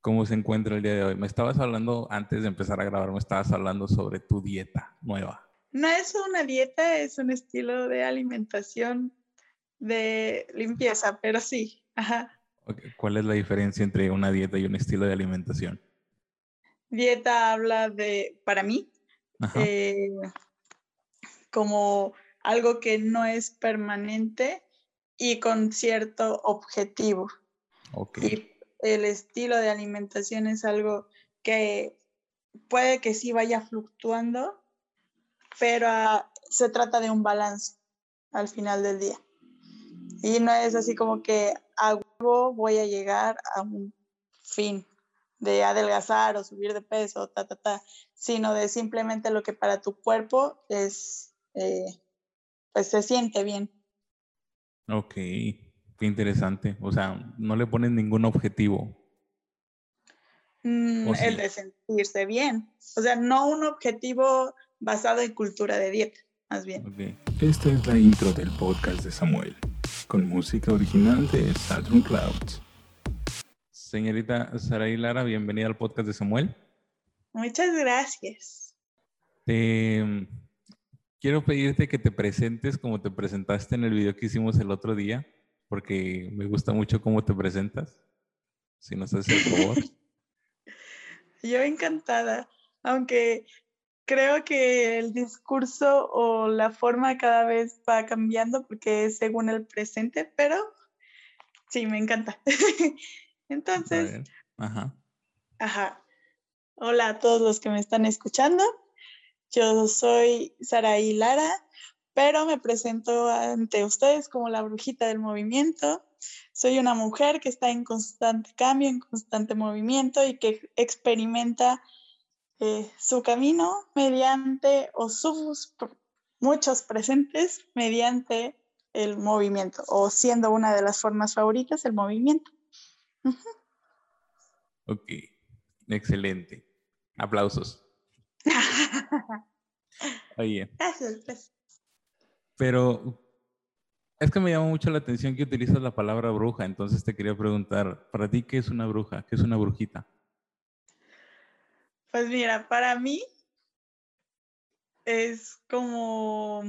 ¿Cómo se encuentra el día de hoy? Me estabas hablando, antes de empezar a grabar, me estabas hablando sobre tu dieta nueva. No es una dieta, es un estilo de alimentación de limpieza, pero sí. Ajá. ¿Cuál es la diferencia entre una dieta y un estilo de alimentación? Dieta habla de, para mí, eh, como algo que no es permanente y con cierto objetivo. Okay el estilo de alimentación es algo que puede que sí vaya fluctuando, pero ah, se trata de un balance al final del día. Y no es así como que a huevo voy a llegar a un fin de adelgazar o subir de peso, ta, ta, ta, sino de simplemente lo que para tu cuerpo es, eh, pues se siente bien. Ok. Qué interesante. O sea, no le ponen ningún objetivo. Mm, el de sentirse bien. O sea, no un objetivo basado en cultura de dieta, más bien. Esta es la intro del podcast de Samuel, con música original de Saturn Clouds. Señorita Saraí Lara, bienvenida al podcast de Samuel. Muchas gracias. quiero pedirte que te presentes como te presentaste en el video que hicimos el otro día porque me gusta mucho cómo te presentas. Si nos haces el favor. Yo encantada, aunque creo que el discurso o la forma cada vez va cambiando porque es según el presente, pero sí, me encanta. Entonces, ajá. Ajá. Hola a todos los que me están escuchando. Yo soy Saraí Lara, pero me presento ante ustedes como la brujita del movimiento. Soy una mujer que está en constante cambio, en constante movimiento y que experimenta eh, su camino mediante, o sus muchos presentes, mediante el movimiento, o siendo una de las formas favoritas, el movimiento. Ok, excelente. Aplausos. Oye. Gracias. Pero es que me llama mucho la atención que utilizas la palabra bruja, entonces te quería preguntar, ¿para ti qué es una bruja? ¿Qué es una brujita? Pues mira, para mí es como,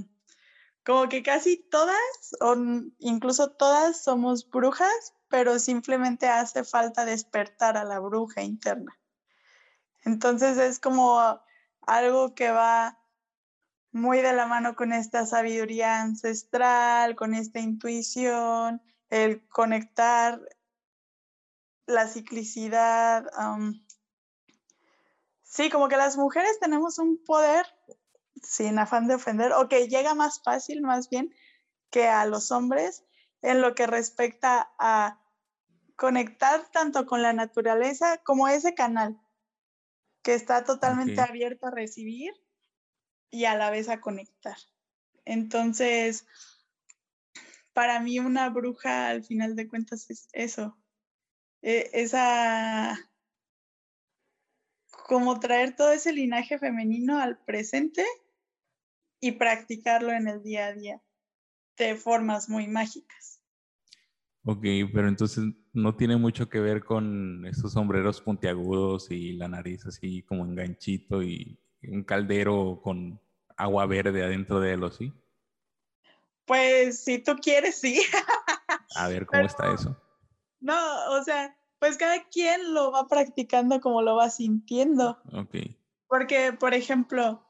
como que casi todas, o incluso todas somos brujas, pero simplemente hace falta despertar a la bruja interna. Entonces es como algo que va muy de la mano con esta sabiduría ancestral, con esta intuición, el conectar la ciclicidad. sí, como que las mujeres tenemos un poder, sin afán de ofender, o que llega más fácil más bien que a los hombres en lo que respecta a conectar tanto con la naturaleza como ese canal que está totalmente abierto a recibir y a la vez a conectar. Entonces, para mí una bruja al final de cuentas es eso, e, esa, como traer todo ese linaje femenino al presente y practicarlo en el día a día de formas muy mágicas. Ok, pero entonces no tiene mucho que ver con esos sombreros puntiagudos y la nariz así como enganchito y un caldero con agua verde adentro de él, ¿o sí? Pues si tú quieres, sí. A ver cómo está eso. No, o sea, pues cada quien lo va practicando como lo va sintiendo. Ok. Porque, por ejemplo,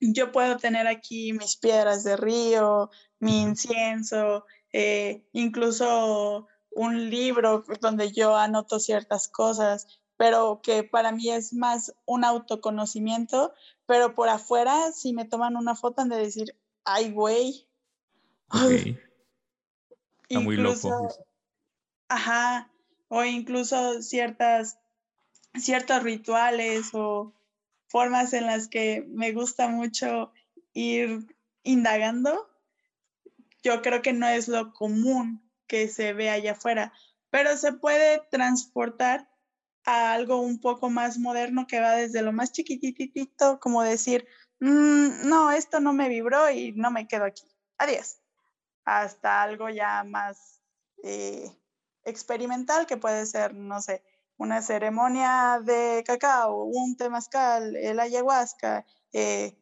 yo puedo tener aquí mis piedras de río, mi incienso, eh, incluso un libro donde yo anoto ciertas cosas, pero que para mí es más un autoconocimiento, pero por afuera si me toman una foto han de decir, ay, güey. Está muy loco. Ajá, o incluso ciertas, ciertos rituales o formas en las que me gusta mucho ir indagando, yo creo que no es lo común que se ve allá afuera, pero se puede transportar a algo un poco más moderno que va desde lo más chiquititito, como decir, mm, no, esto no me vibró y no me quedo aquí. Adiós. Hasta algo ya más eh, experimental que puede ser, no sé, una ceremonia de cacao, un temazcal, el ayahuasca, eh,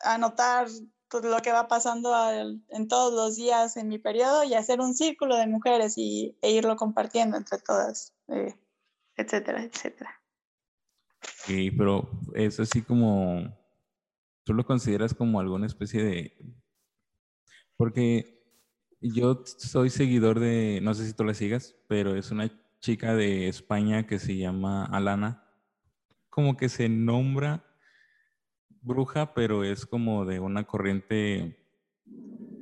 anotar todo lo que va pasando en todos los días en mi periodo y hacer un círculo de mujeres y, e irlo compartiendo entre todas, eh, etcétera, etcétera. Sí, pero es así como, ¿tú lo consideras como alguna especie de... Porque yo soy seguidor de, no sé si tú la sigas, pero es una chica de España que se llama Alana. Como que se nombra bruja, pero es como de una corriente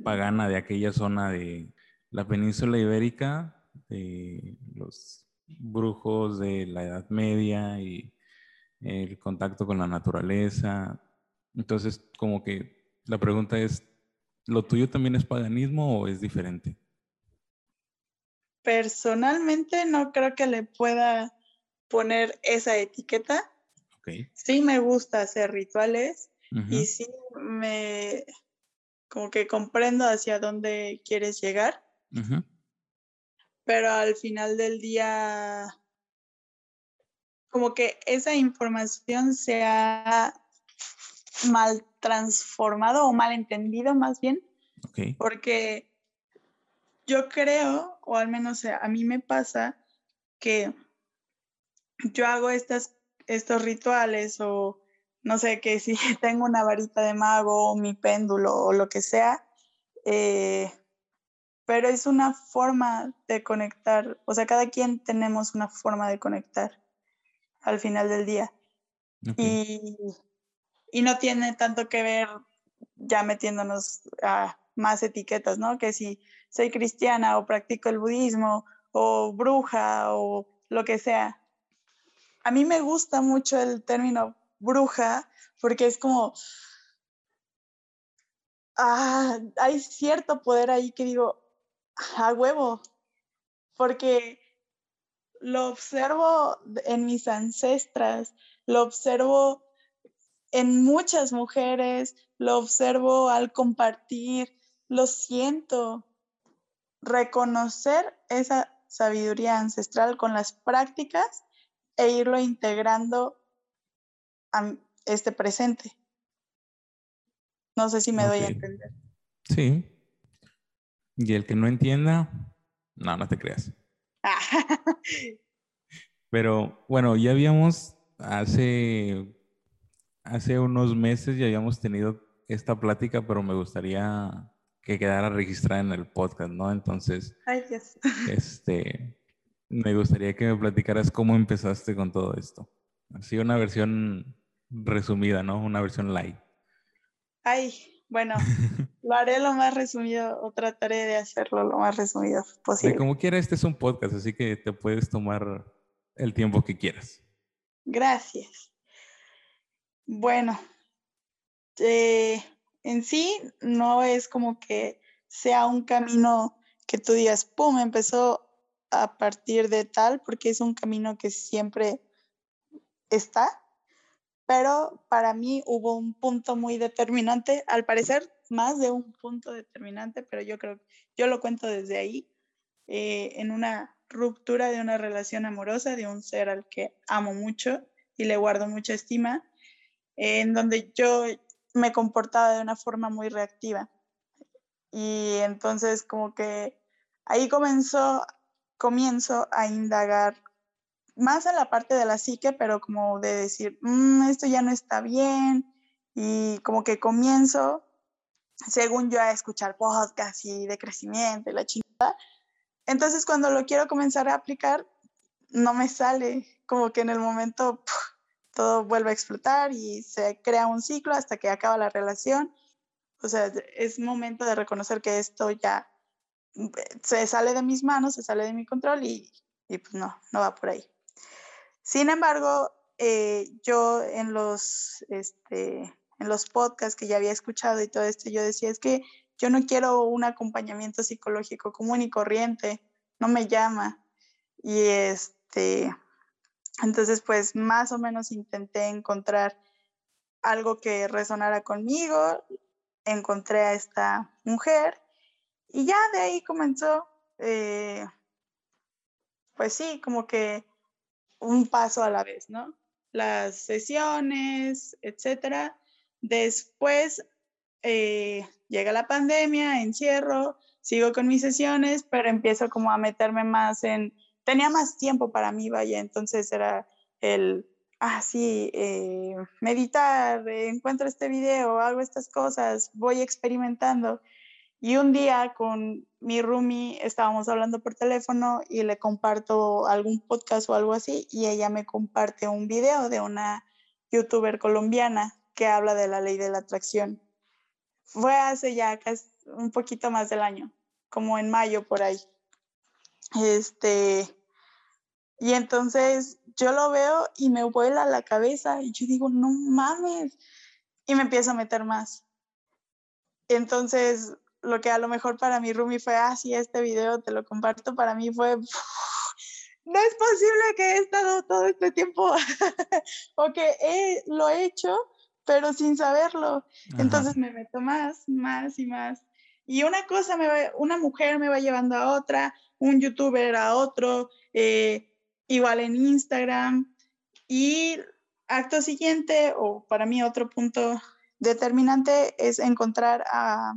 pagana de aquella zona de la península ibérica, de los brujos de la Edad Media y el contacto con la naturaleza. Entonces, como que la pregunta es, ¿lo tuyo también es paganismo o es diferente? Personalmente no creo que le pueda poner esa etiqueta. Sí me gusta hacer rituales y sí me como que comprendo hacia dónde quieres llegar. Pero al final del día, como que esa información se ha mal transformado o mal entendido más bien. Porque yo creo, o al menos a mí me pasa, que yo hago estas estos rituales o no sé, que si tengo una varita de mago o mi péndulo o lo que sea, eh, pero es una forma de conectar, o sea, cada quien tenemos una forma de conectar al final del día. Y, y, no tiene tanto que ver ya metiéndonos a más etiquetas, ¿no? Que si soy cristiana o practico el budismo o bruja o lo que sea a mí me gusta mucho el término bruja porque es como, ah, hay cierto poder ahí que digo, a huevo, porque lo observo en mis ancestras, lo observo en muchas mujeres, lo observo al compartir, lo siento. Reconocer esa sabiduría ancestral con las prácticas e irlo integrando a este presente. No sé si me doy a entender. Sí. Y el que no entienda, no, no te creas. Pero bueno, ya habíamos hace, hace unos meses ya habíamos tenido esta plática, pero me gustaría que quedara registrada en el podcast, ¿no? Entonces, Ay, este, me gustaría que me platicaras cómo empezaste con todo esto. Así una versión resumida, ¿no? Una versión light. Ay, bueno, lo haré lo más resumido o trataré de hacerlo lo más resumido posible. como quiera, este es un podcast, así que te puedes tomar el tiempo que quieras. Gracias. Bueno, eh, en sí no es como que sea un camino que tú digas, ¡pum!, empezó a partir de tal, porque es un camino que siempre está, pero para mí hubo un punto muy determinante, al parecer más de un punto determinante, pero yo creo, yo lo cuento desde ahí, eh, en una ruptura de una relación amorosa de un ser al que amo mucho y le guardo mucha estima, en donde yo me comportaba de una forma muy reactiva. Y entonces como que ahí comenzó comienzo a indagar más en la parte de la psique, pero como de decir, mm, esto ya no está bien, y como que comienzo, según yo, a escuchar podcasts y de crecimiento y la chingada. Entonces, cuando lo quiero comenzar a aplicar, no me sale, como que en el momento todo vuelve a explotar y se crea un ciclo hasta que acaba la relación. O sea, es momento de reconocer que esto ya se sale de mis manos, se sale de mi control y, pues no, no va por ahí. Sin embargo, eh, yo en los, este, en los podcasts que ya había escuchado y todo esto, yo decía, es que yo no quiero un acompañamiento psicológico común y corriente, no me llama. Y este, entonces pues más o menos intenté encontrar algo que resonara conmigo, encontré a esta mujer y ya de ahí comenzó, eh, pues sí, como que un paso a la vez, ¿no? Las sesiones, etcétera. Después eh, llega la pandemia, encierro, sigo con mis sesiones, pero empiezo como a meterme más en, tenía más tiempo para mí, vaya, entonces era el, ah, sí, eh, meditar, encuentro este video, hago estas cosas, voy experimentando. Y un día con mi roomie estábamos hablando por teléfono y le comparto algún podcast o algo así y ella me comparte un video de una youtuber colombiana que habla de la ley de la atracción. Fue hace ya casi un poquito más del año, como en mayo por ahí. Este, y entonces yo lo veo y me vuela la cabeza y yo digo, no mames. Y me empiezo a meter más. Entonces lo que a lo mejor para mi Rumi fue, ah, sí, este video te lo comparto, para mí fue, no es posible que he estado todo este tiempo o que lo he hecho, pero sin saberlo. Entonces me meto más, más y más. Y una cosa, me va, una mujer me va llevando a otra, un youtuber a otro, eh, igual en Instagram. Y acto siguiente, o para mí otro punto determinante, es encontrar a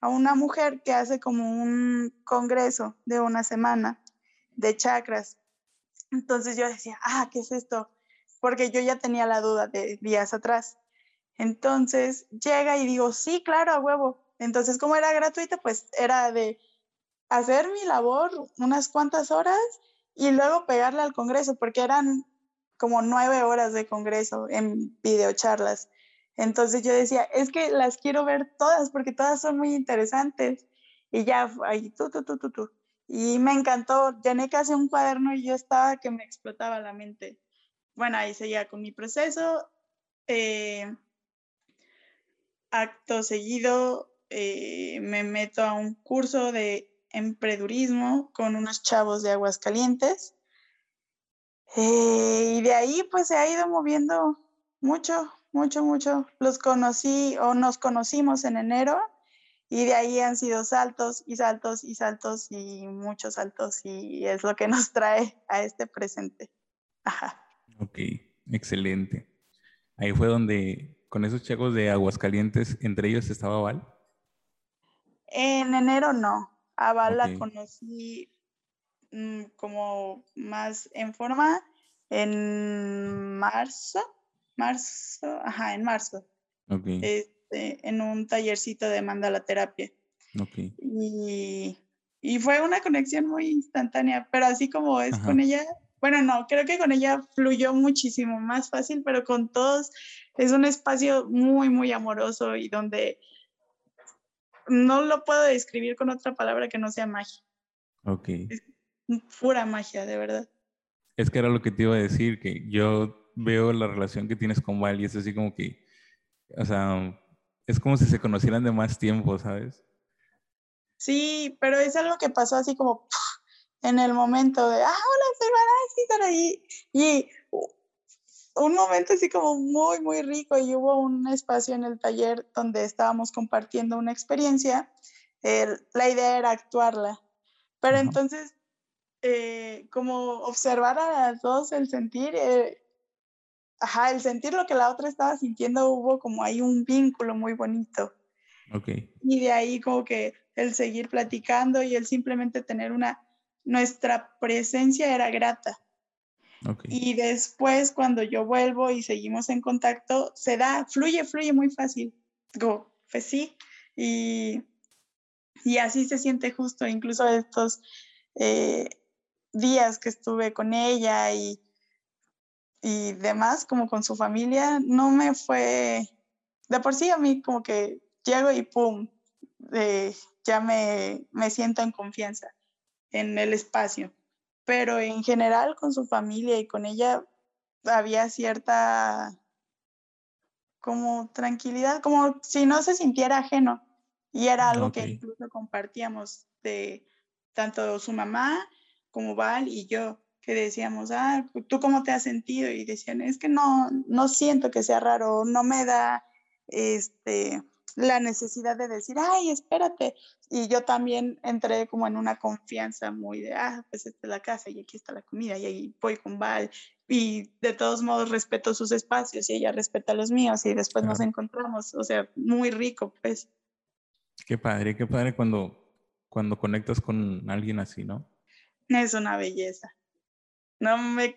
a una mujer que hace como un congreso de una semana de chakras. Entonces yo decía, ah, ¿qué es esto? Porque yo ya tenía la duda de días atrás. Entonces llega y digo, sí, claro, a huevo. Entonces, como era gratuita, pues era de hacer mi labor unas cuantas horas y luego pegarle al congreso, porque eran como nueve horas de congreso en videocharlas. Entonces yo decía, es que las quiero ver todas porque todas son muy interesantes. Y ya, ahí, tú, tú, tú, tú. Y me encantó, llené casi un cuaderno y yo estaba que me explotaba la mente. Bueno, ahí seguía con mi proceso. Eh, acto seguido, eh, me meto a un curso de emprendurismo con unos chavos de Aguascalientes. Eh, y de ahí pues se ha ido moviendo mucho, mucho, mucho. Los conocí o nos conocimos en enero y de ahí han sido saltos y saltos y saltos y muchos saltos y es lo que nos trae a este presente. Ajá. Ok, excelente. Ahí fue donde con esos chicos de Aguascalientes, entre ellos estaba Val. En enero no. A Val la conocí mm, como más en forma en marzo marzo, ajá, en marzo. Este, en un tallercito de mandala terapia. Y, y, fue una conexión muy instantánea, pero así como es con ella, bueno, no, creo que con ella fluyó muchísimo más fácil, pero con todos es un espacio muy, muy amoroso y donde no lo puedo describir con otra palabra que no sea magia. Ok. Es pura magia, de verdad. Es que era lo que te iba a decir, que yo veo la relación que tienes con Val y es así como que, o sea, es como si se conocieran de más tiempo, ¿sabes? Sí, pero es algo que pasó así como en el momento de, ah, hola, soy sí, están ahí. Y un momento así como muy, muy rico y hubo un espacio en el taller donde estábamos compartiendo una experiencia. la idea era actuarla, pero entonces, eh, como observar a las dos el sentir, eh, ajá, el sentir lo que la otra estaba sintiendo, hubo como ahí un vínculo muy bonito. Ok. Y de ahí como que el seguir platicando y el simplemente tener una, nuestra presencia era grata. Okay. Y después cuando yo vuelvo y seguimos en contacto, se da, fluye, fluye muy fácil. Go, pues sí. Y, y así se siente justo, incluso estos eh, días que estuve con ella y y demás, como con su familia, no me fue, de por sí a mí como que llego y pum, ya me, me siento en confianza en el espacio. Pero en general con su familia y con ella había cierta como tranquilidad, como si no se sintiera ajeno. Y era algo que incluso compartíamos de tanto su mamá como Val y yo que decíamos, ah, ¿tú cómo te has sentido? Y decían, es que no, no siento que sea raro, no me da este, la necesidad de decir, ay, espérate. Y yo también entré como en una confianza muy de, ah, pues esta es la casa y aquí está la comida y ahí voy con Val. Y de todos modos respeto sus espacios y ella respeta los míos y después nos encontramos. O sea, muy rico, pues. Qué padre, qué padre cuando, cuando conectas con alguien así, ¿no? Es una belleza. No me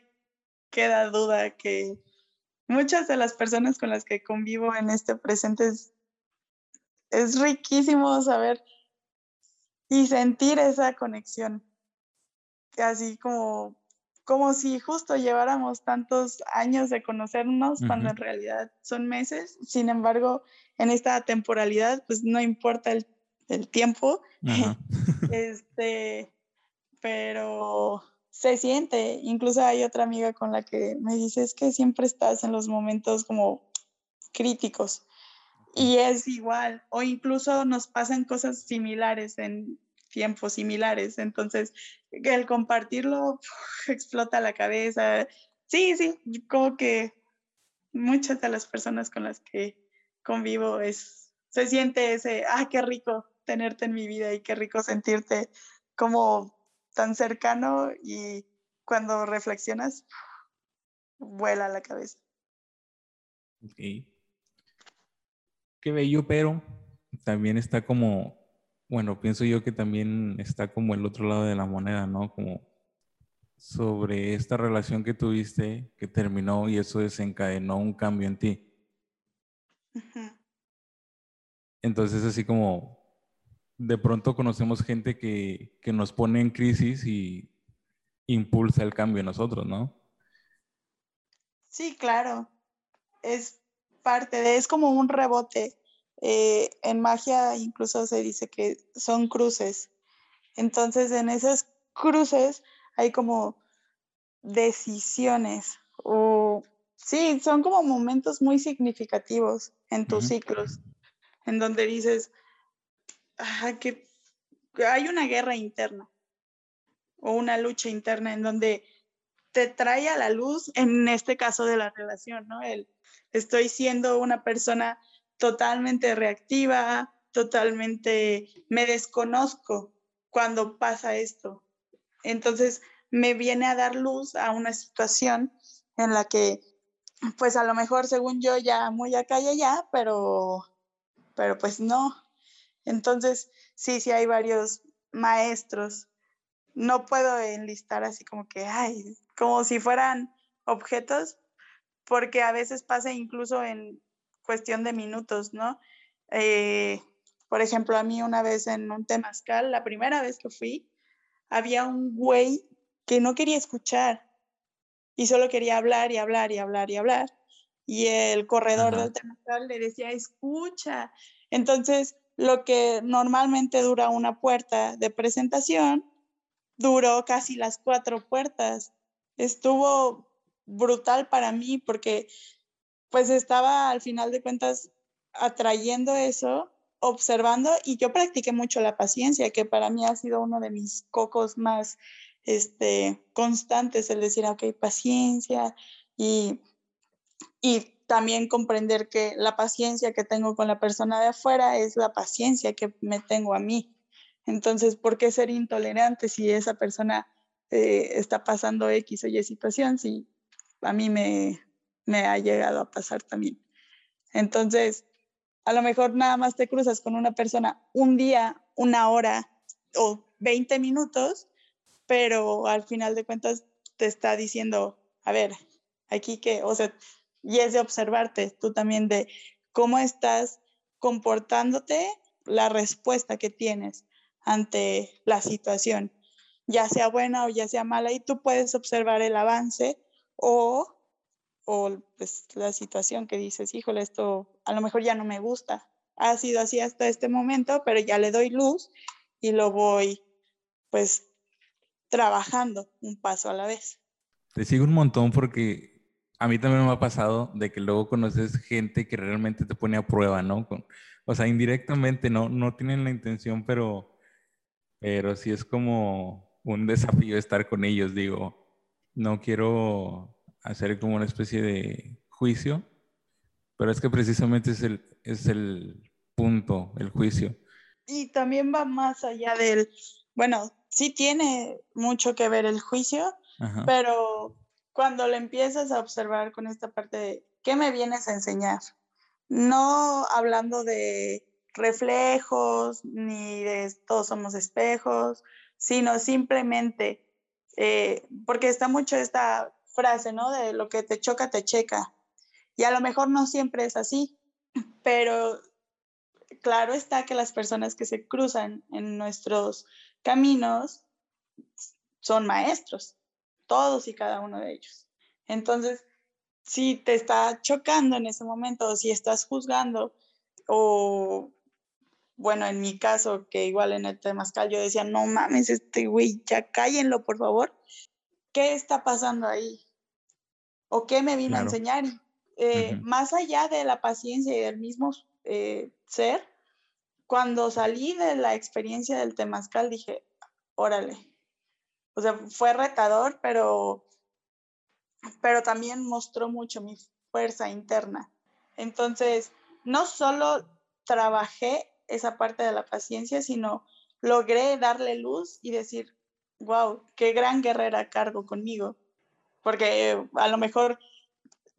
queda duda que muchas de las personas con las que convivo en este presente es, es riquísimo saber y sentir esa conexión. Así como, como si justo lleváramos tantos años de conocernos cuando en realidad son meses. Sin embargo, en esta temporalidad, pues no importa el, el tiempo. este, pero se siente. Incluso hay otra amiga con la que me dice es que siempre estás en los momentos como críticos. Y es igual, o incluso nos pasan cosas similares en tiempos similares. Entonces, el compartirlo explota la cabeza. Sí, sí, como que muchas de las personas con las que convivo es, se siente ese, ah, qué rico tenerte en mi vida y qué rico sentirte como tan cercano y cuando reflexionas, vuela la cabeza. Ok. Qué bello, pero también está como, bueno, pienso yo que también está como el otro lado de la moneda, ¿no? Como sobre esta relación que tuviste que terminó y eso desencadenó un cambio en ti. Entonces, así como de pronto conocemos gente que, nos pone en crisis y impulsa el cambio en nosotros, ¿no? Sí, claro. Es parte de, es como un rebote. Eh, en magia incluso se dice que son cruces. Entonces, en esas cruces hay como decisiones o sí, son como momentos muy significativos en tus ciclos, en donde dices, que hay una guerra interna o una lucha interna en donde te trae a la luz, en este caso de la relación, ¿no? El, estoy siendo una persona totalmente reactiva, totalmente, me desconozco cuando pasa esto. Entonces me viene a dar luz a una situación en la que, pues a lo mejor según yo ya muy acá y allá, pero, pero pues no, entonces, sí, sí hay varios maestros. No puedo enlistar así como que, ay, como si fueran objetos, porque a veces pasa incluso en cuestión de minutos, ¿no? Eh, por ejemplo, a mí una vez en un temazcal, la primera vez que fui, había un güey que no quería escuchar y solo quería hablar y hablar y hablar y hablar. Y el corredor del temazcal le decía, escucha. Entonces, lo que normalmente dura una puerta de presentación, duró casi las cuatro puertas. Estuvo brutal para mí porque pues estaba al final de cuentas atrayendo eso, observando y yo practiqué mucho la paciencia, que para mí ha sido uno de mis cocos más este, constantes, el decir, ok, paciencia y, y también comprender que la paciencia que tengo con la persona de afuera es la paciencia que me tengo a mí. Entonces, ¿por qué ser intolerante si esa persona eh, está pasando X o Y situación? Si a mí me, me ha llegado a pasar también. Entonces, a lo mejor nada más te cruzas con una persona un día, una hora o 20 minutos, pero al final de cuentas te está diciendo, a ver, aquí que, o sea, y es de observarte tú también de cómo estás comportándote, la respuesta que tienes ante la situación, ya sea buena o ya sea mala, y tú puedes observar el avance o, o pues, la situación que dices, híjole, esto a lo mejor ya no me gusta, ha sido así hasta este momento, pero ya le doy luz y lo voy pues trabajando un paso a la vez. Te sigo un montón porque a mí también me ha pasado de que luego conoces gente que realmente te pone a prueba, ¿no? o sea, indirectamente no, no tienen la intención, pero, pero sí es como un desafío estar con ellos, digo. No quiero hacer como una especie de juicio, pero es que precisamente es el, es el punto, el juicio. Y también va más allá del, bueno, sí tiene mucho que ver el juicio, pero cuando le empiezas a observar con esta parte de, ¿qué me vienes a enseñar? No hablando de reflejos ni de todos somos espejos, sino simplemente, eh, porque está mucho esta frase, ¿no? De lo que te choca, te checa. Y a lo mejor no siempre es así, pero claro está que las personas que se cruzan en nuestros caminos son maestros, todos y cada uno de ellos. Entonces, si te está chocando en ese momento, o si estás juzgando, o bueno, en mi caso, que igual en el Temazcal yo decía, no mames, este güey, ya cállenlo, por favor. ¿Qué está pasando ahí? ¿O qué me vino a enseñar? Eh, más allá de la paciencia y del mismo eh, ser, cuando salí de la experiencia del Temazcal dije, órale. O sea, fue retador, pero, pero también mostró mucho mi fuerza interna. Entonces, no solo trabajé esa parte de la paciencia, sino logré darle luz y decir, wow, qué gran guerrera cargo conmigo. Porque a lo mejor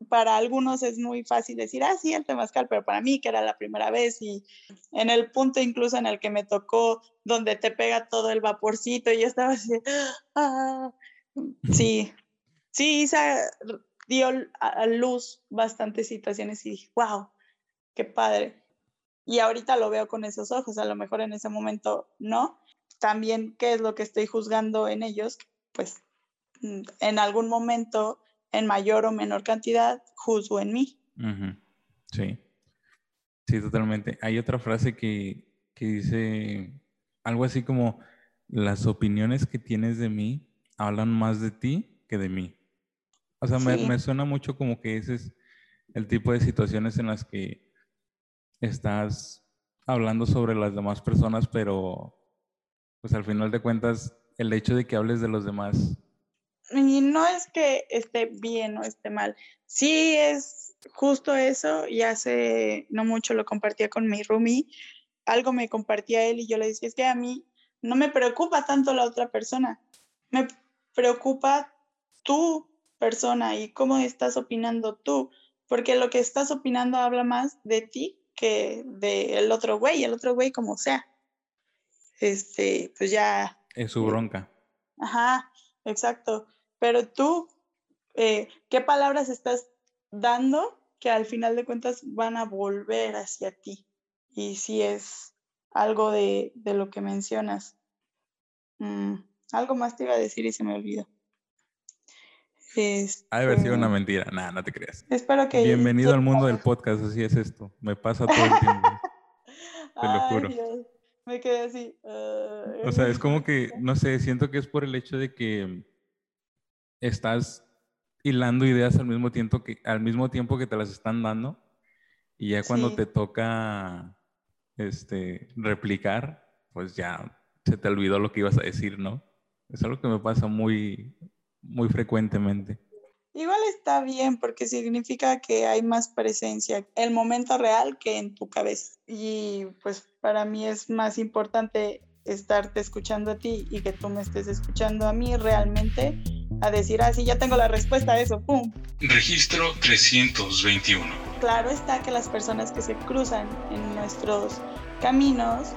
para algunos es muy fácil decir, ah, sí, el temazcal, pero para mí, que era la primera vez, y en el punto incluso en el que me tocó, donde te pega todo el vaporcito, y yo estaba así, ah, sí, sí, Isa dio a luz bastantes situaciones y dije, wow, qué padre. Y ahorita lo veo con esos ojos, a lo mejor en ese momento no. También, ¿qué es lo que estoy juzgando en ellos? Pues mm, en algún momento en mayor o menor cantidad, juzgo en mí. Sí, sí, totalmente. Hay otra frase que, dice algo así como, las opiniones que tienes de mí hablan más de ti que de mí. O sea, me, me, suena mucho como que ese es el tipo de situaciones en las que estás hablando sobre las demás personas, pero pues al final de cuentas, el hecho de que hables de los demás y no es que esté bien o esté mal, sí es justo eso y hace no mucho lo compartía con mi roomie, algo me compartía él y yo le decía, es que a mí no me preocupa tanto la otra persona, me preocupa tu persona y cómo estás opinando tú, porque lo que estás opinando habla más de ti que del otro güey, el otro güey como sea. Este, pues ya. Es su bronca. Ajá, exacto pero tú, eh, ¿qué palabras estás dando que al final de cuentas van a volver hacia ti? Y si es algo de, lo que mencionas. Mm, algo más te iba a decir y se me olvidó. Ha de haber sido una este mentira. Nada, no te creas. Espero que. Bienvenido al mundo del podcast, así es esto. Me pasa todo el tiempo. te lo juro. Me quedé así. o sea, es como que, no sé, siento que es por el hecho de que estás hilando ideas al mismo tiempo que, al mismo tiempo que te las están dando y ya cuando te toca este, replicar, pues ya se te olvidó lo que ibas a decir, ¿no? Es algo que me pasa muy, muy frecuentemente. Igual está bien porque significa que hay más presencia en el momento real que en tu cabeza. Y pues para mí es más importante estarte escuchando a ti y que tú me estés escuchando a mí realmente a decir, ah, sí, ya tengo la respuesta a eso, ¡pum! Registro 321. Claro está que las personas que se cruzan en nuestros caminos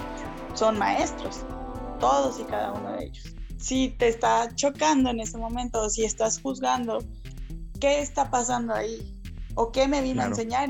son maestros, todos y cada uno de ellos. Si te está chocando en ese momento o si estás juzgando, ¿qué está pasando ahí? ¿O qué me vino a enseñar?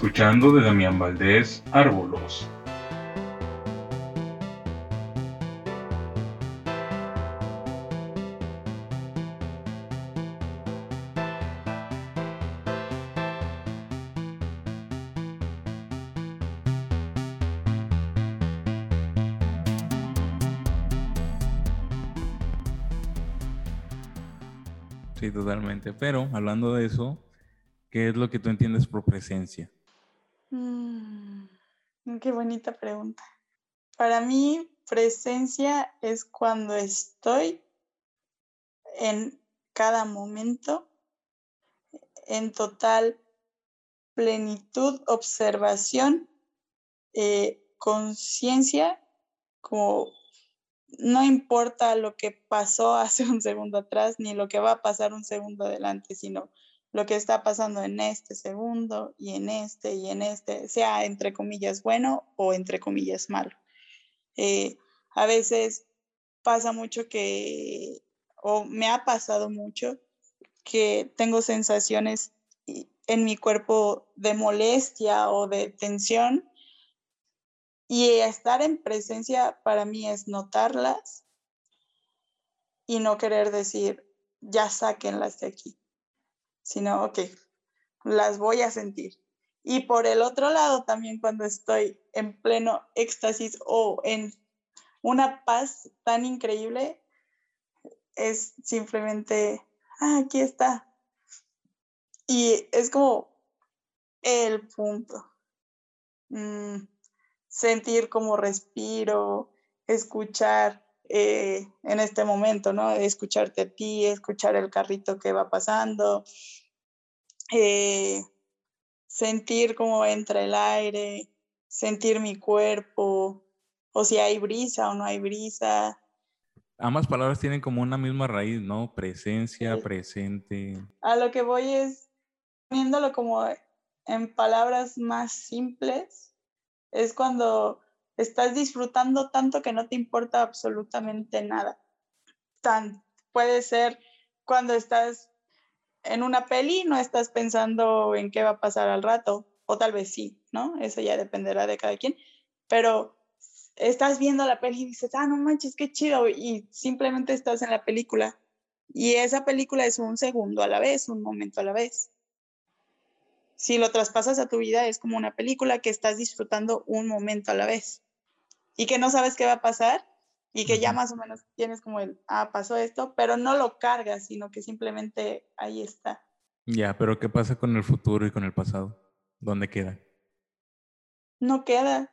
escuchando de Damián Valdés Árbolos. Sí, totalmente. Pero hablando de eso, ¿qué es lo que tú entiendes por presencia? Mm, qué bonita pregunta. Para mí, presencia es cuando estoy en cada momento en total plenitud, observación, eh, conciencia, como no importa lo que pasó hace un segundo atrás ni lo que va a pasar un segundo adelante, sino lo que está pasando en este segundo y en este y en este, sea entre comillas bueno o entre comillas malo. Eh, a veces pasa mucho que, o me ha pasado mucho, que tengo sensaciones en mi cuerpo de molestia o de tensión y estar en presencia para mí es notarlas y no querer decir, ya sáquenlas de aquí, sino, ok, las voy a sentir. Y por el otro lado, también cuando estoy en pleno éxtasis o en una paz tan increíble, es simplemente, ah, aquí está. Y es como el punto. Mm, sentir cómo respiro, escuchar eh, en este momento, ¿no? Escucharte a ti, escuchar el carrito que va pasando, eh, sentir cómo entra el aire, sentir mi cuerpo, o si hay brisa o no hay brisa. Ambas palabras tienen como una misma raíz, ¿no? Presencia, presente. A lo que voy es poniéndolo como en palabras más simples, es cuando estás disfrutando tanto que no te importa absolutamente nada. Tan, puede ser cuando estás en una peli, no estás pensando en qué va a pasar al rato, o tal vez sí, ¿no? Eso ya dependerá de cada quien, pero estás viendo la peli y dices, ah, no manches, qué chido, y simplemente estás en la película. Y esa película es un segundo a la vez, un momento a la vez si lo traspasas a tu vida, es como una película que estás disfrutando un momento a la vez y que no sabes qué va a pasar y que ya más o menos tienes como el, ah, pasó esto, pero no lo cargas, sino que simplemente ahí está. Ya, pero ¿qué pasa con el futuro y con el pasado? ¿Dónde queda? No queda.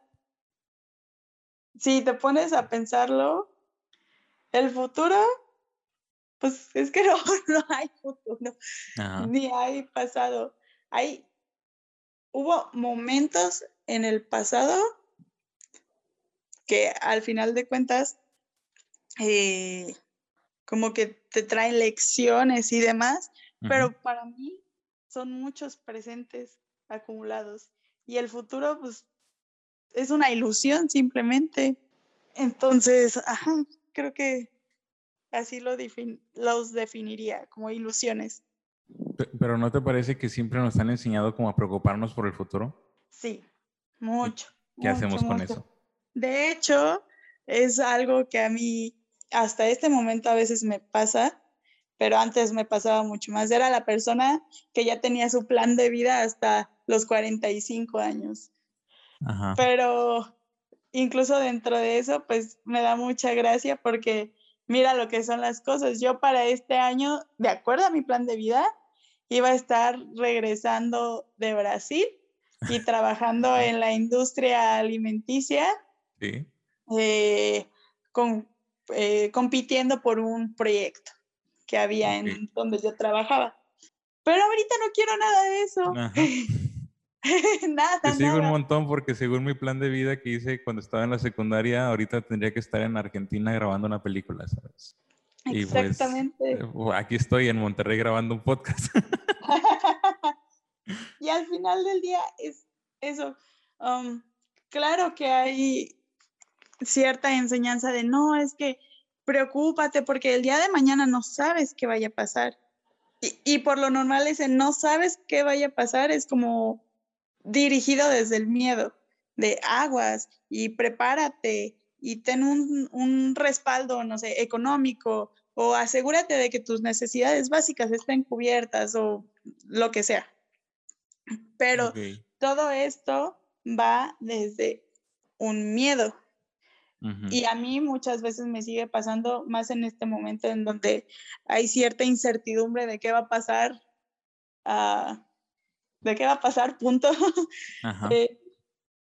Si te pones a pensarlo, el futuro, pues es que no, no hay futuro, ni hay pasado. Hay hubo momentos en el pasado que al final de cuentas eh, como que te traen lecciones y demás, pero para mí son muchos presentes acumulados y el futuro pues es una ilusión simplemente. Entonces, creo que así lo los definiría como ilusiones. Pero ¿no te parece que siempre nos han enseñado como a preocuparnos por el futuro? Sí, mucho. ¿Qué hacemos con eso? De hecho, es algo que a mí hasta este momento a veces me pasa, pero antes me pasaba mucho más. Era la persona que ya tenía su plan de vida hasta los 45 años. Ajá. Pero incluso dentro de eso, pues me da mucha gracia porque mira lo que son las cosas. Yo para este año, de acuerdo a mi plan de vida, iba a estar regresando de Brasil y trabajando en la industria alimenticia, eh, con, eh, compitiendo por un proyecto que había en donde yo trabajaba. Pero ahorita no quiero nada de eso. nada. Te sigo un montón porque según mi plan de vida que hice cuando estaba en la secundaria, ahorita tendría que estar en Argentina grabando una película, ¿sabes? Pues, Exactamente. Eh, aquí estoy en Monterrey grabando un podcast. y al final del día es eso. Um, claro que hay cierta enseñanza de no, es que preocúpate porque el día de mañana no sabes qué vaya a pasar. Y, y por lo normal ese no sabes qué vaya a pasar es como dirigido desde el miedo de aguas y prepárate y ten un, un, respaldo, no sé, económico o asegúrate de que tus necesidades básicas estén cubiertas o lo que sea. Pero todo esto va desde un miedo. Y a mí muchas veces me sigue pasando, más en este momento en donde hay cierta incertidumbre de qué va a pasar, ah, de qué va a pasar, punto. Ajá. Eh,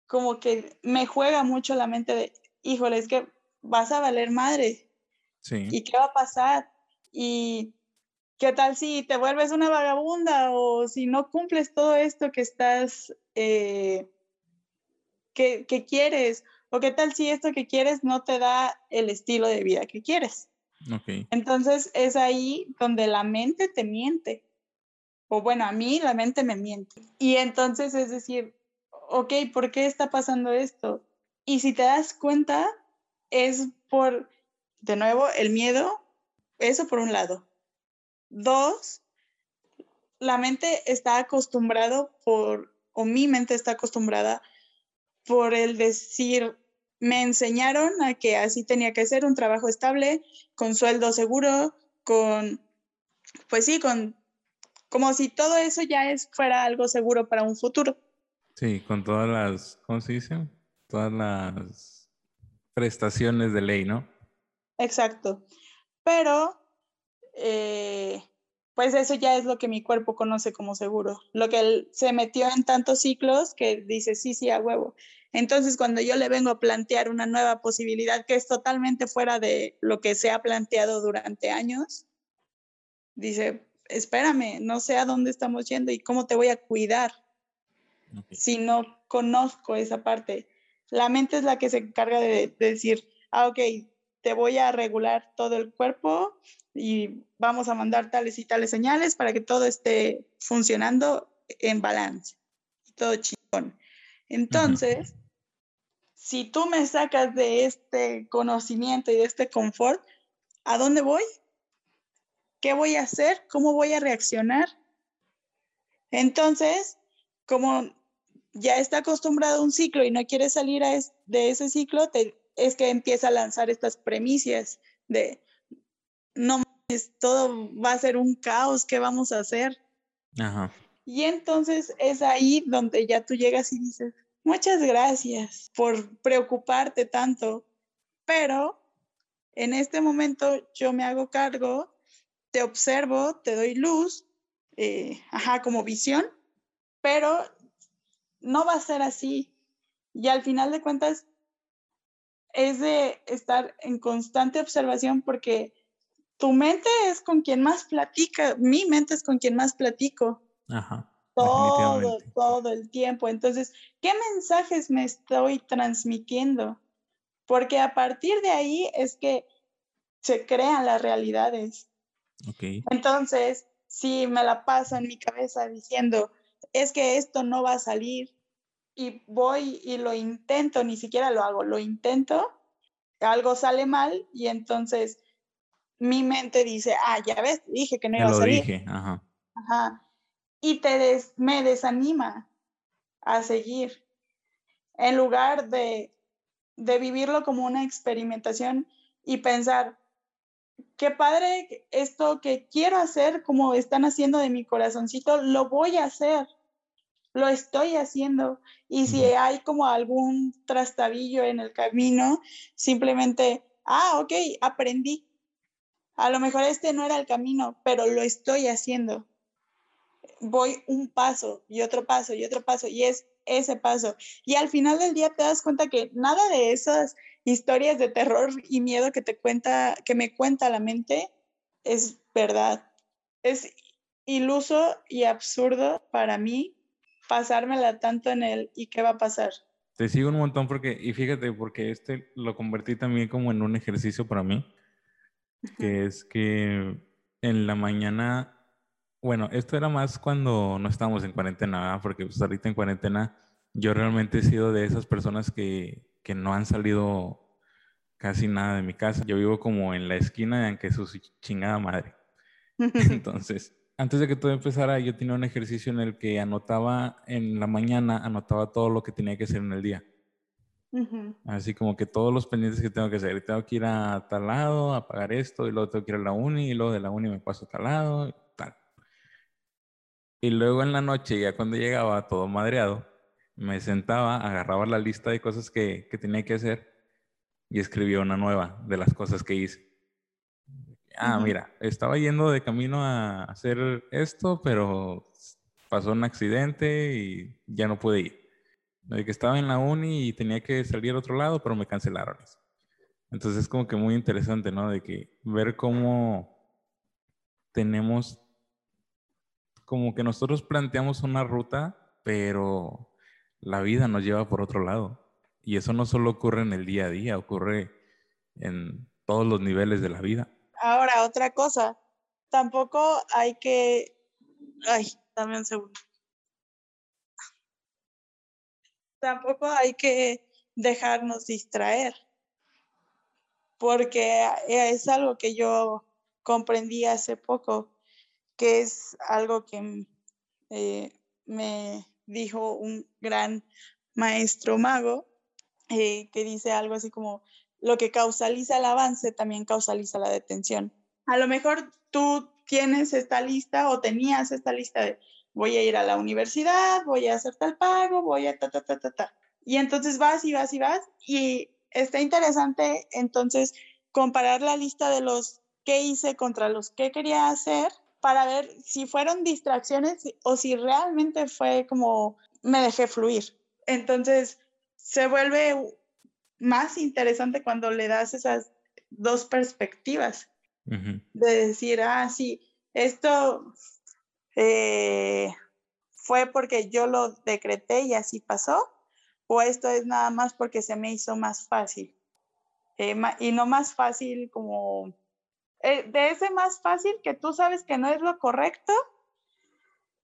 como que me juega mucho la mente de, híjole, es que vas a valer madre. Sí. ¿Y qué va a pasar? ¿Y qué tal si te vuelves una vagabunda o si no cumples todo esto que estás, eh, que, que quieres? ¿O qué tal si esto que quieres no te da el estilo de vida que quieres? Ok. Entonces es ahí donde la mente te miente. O bueno, a mí la mente me miente. Y entonces es decir, ok, ¿por qué está pasando esto? Y si te das cuenta, es por, de nuevo, el miedo, eso por un lado. Dos, la mente está acostumbrado por, o mi mente está acostumbrada por el decir, me enseñaron a que así tenía que ser un trabajo estable, con sueldo seguro, con, pues sí, con, como si todo eso ya es, fuera algo seguro para un futuro. Sí, con todas las, ¿cómo se dice? Todas las prestaciones de ley, ¿no? Exacto. Pero, eh, pues eso ya es lo que mi cuerpo conoce como seguro. Lo que él se metió en tantos ciclos que dice, sí, sí, a huevo. Entonces, cuando yo le vengo a plantear una nueva posibilidad que es totalmente fuera de lo que se ha planteado durante años, dice, espérame, no sé a dónde estamos yendo y cómo te voy a cuidar si no conozco esa parte. La mente es la que se encarga de, de decir, ah, ok, te voy a regular todo el cuerpo y vamos a mandar tales y tales señales para que todo esté funcionando en balance. Todo chingón. Entonces, si tú me sacas de este conocimiento y de este confort, ¿a dónde voy? ¿Qué voy a hacer? ¿Cómo voy a reaccionar? Entonces, como ya está acostumbrado a un ciclo y no quiere salir a es- de ese ciclo, te- es que empieza a lanzar estas premisas de, no todo va a ser un caos, ¿qué vamos a hacer? Ajá. Y entonces es ahí donde ya tú llegas y dices, muchas gracias por preocuparte tanto, pero en este momento yo me hago cargo, te observo, te doy luz, eh, ajá, como visión, pero no va a ser así. Y al final de cuentas es de estar en constante observación porque tu mente es con quien más platica, mi mente es con quien más platico Ajá. todo, todo el tiempo. Entonces, ¿qué mensajes me estoy transmitiendo? Porque a partir de ahí es que se crean las realidades. Ok. Entonces, si me la paso en mi cabeza diciendo, es que esto no va a salir, y voy y lo intento, ni siquiera lo hago, lo intento, algo sale mal y entonces mi mente dice, ah, ya ves, dije que no Ya iba a lo salir. dije. Ajá. Ajá. Y te des- me desanima a seguir. En lugar de, de vivirlo como una experimentación y pensar, qué padre esto que quiero hacer, como están haciendo de mi corazoncito, lo voy a hacer. Lo estoy haciendo. Y si hay como algún trastabillo en el camino, simplemente, ah, ok, aprendí. A lo mejor este no era el camino, pero lo estoy haciendo voy un paso y otro paso y otro paso y es ese paso. Y al final del día te das cuenta que nada de esas historias de terror y miedo que te cuenta, que me cuenta la mente, es verdad. Es iluso y absurdo para mí pasármela tanto en él y qué va a pasar. Te sigo un montón porque, y fíjate, porque este lo convertí también como en un ejercicio para mí, que es que en la mañana, bueno, esto era más cuando no estábamos en cuarentena, ¿verdad? porque pues ahorita en cuarentena yo realmente he sido de esas personas que, que no han salido casi nada de mi casa. Yo vivo como en la esquina de aunque su chingada madre. Entonces, antes de que todo empezara, yo tenía un ejercicio en el que anotaba en la mañana, anotaba todo lo que tenía que hacer en el día. Así como que todos los pendientes que tengo que hacer. Tengo que ir a tal lado, a pagar esto, y luego tengo que ir a la uni, y luego de la uni me paso a tal lado, y luego en la noche, ya cuando llegaba todo madreado, me sentaba, agarraba la lista de cosas que, que tenía que hacer y escribió una nueva de las cosas que hice. Ah, mira, estaba yendo de camino a hacer esto, pero pasó un accidente y ya no pude ir. De que estaba en la uni y tenía que salir a otro lado, pero me cancelaron eso. Entonces es como que muy interesante, ¿no? De que ver cómo tenemos, como que nosotros planteamos una ruta, pero la vida nos lleva por otro lado. Y eso no solo ocurre en el día a día, ocurre en todos los niveles de la vida. Ahora, otra cosa, tampoco hay que... Ay, dame un segundo. Tampoco hay que dejarnos distraer, porque es algo que yo comprendí hace poco, que es algo que eh, me dijo un gran maestro mago, eh, que dice algo así como, lo que causaliza el avance también causaliza la detención. A lo mejor tú tienes esta lista o tenías esta lista de voy a ir a la universidad, voy a hacer tal pago, voy a ta, ta, ta, ta, ta. Y entonces vas y vas y vas y está interesante entonces comparar la lista de los que hice contra los que quería hacer para ver si fueron distracciones o si realmente fue como me dejé fluir. Entonces se vuelve más interesante cuando le das esas dos perspectivas. De decir, ah, sí, esto eh, fue porque yo lo decreté y así pasó, o esto es nada más porque se me hizo más fácil. Eh, y no más fácil como, eh, de ese más fácil que tú sabes que no es lo correcto,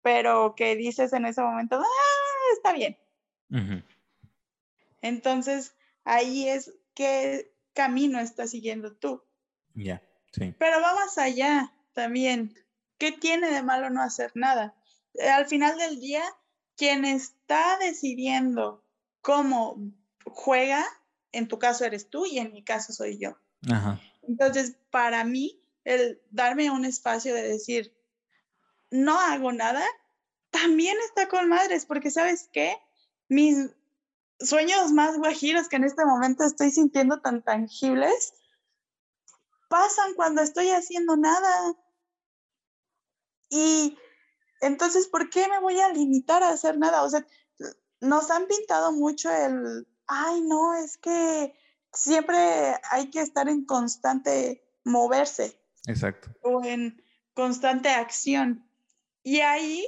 pero que dices en ese momento, ah, está bien. Entonces, ahí es qué camino estás siguiendo tú. Ya, sí. Pero va más allá también. ¿Qué tiene de malo no hacer nada? Eh, al final del día, quien está decidiendo cómo juega, en tu caso eres tú y en mi caso soy yo. Ajá. Entonces, para mí, el darme un espacio de decir, no hago nada, también está con madres, porque sabes qué, mis, sueños más guajiros que en este momento estoy sintiendo tan tangibles pasan cuando estoy haciendo nada. Y entonces, ¿por qué me voy a limitar a hacer nada? O sea, nos han pintado mucho el, ay, no, es que siempre hay que estar en constante moverse. Exacto. O en constante acción. Y ahí,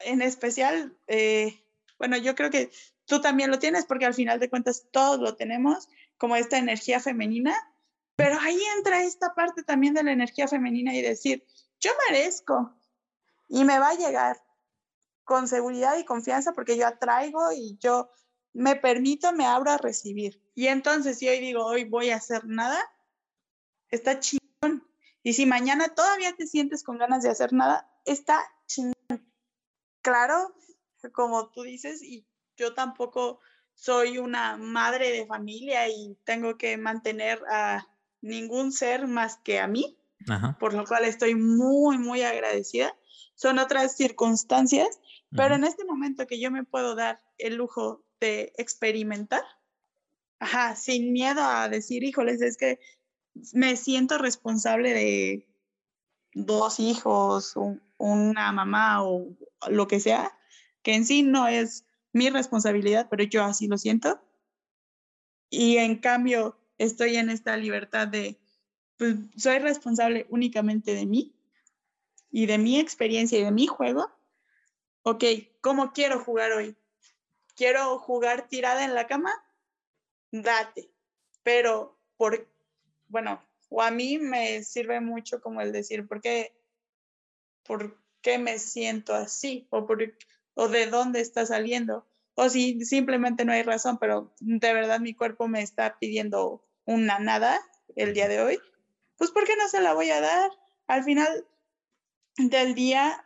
en especial, eh, bueno, yo creo que tú también lo tienes porque al final de cuentas todos lo tenemos, como esta energía femenina, pero ahí entra esta parte también de la energía femenina y decir, yo merezco y me va a llegar con seguridad y confianza porque yo atraigo y yo me permito, me abro a recibir. Y entonces si hoy digo, hoy voy a hacer nada, está chingón. Y si mañana todavía te sientes con ganas de hacer nada, está chingón. Claro, como tú dices, y yo tampoco soy una madre de familia y tengo que mantener a ningún ser más que a mí, por lo cual estoy muy, muy agradecida. Son otras circunstancias, pero en este momento que yo me puedo dar el lujo de experimentar, ajá, sin miedo a decir, híjoles, es que me siento responsable de dos hijos, una mamá o lo que sea, que en sí no es mi responsabilidad, pero yo así lo siento. Y en cambio, estoy en esta libertad de, pues soy responsable únicamente de mí y de mi experiencia y de mi juego. Ok, ¿cómo quiero jugar hoy? ¿Quiero jugar tirada en la cama? Date. Pero, por, bueno, o a mí me sirve mucho como el decir, ¿por qué, por qué me siento así? O por o de dónde está saliendo, o si simplemente no hay razón, pero de verdad mi cuerpo me está pidiendo una nada el día de hoy, pues ¿por qué no se la voy a dar? Al final del día,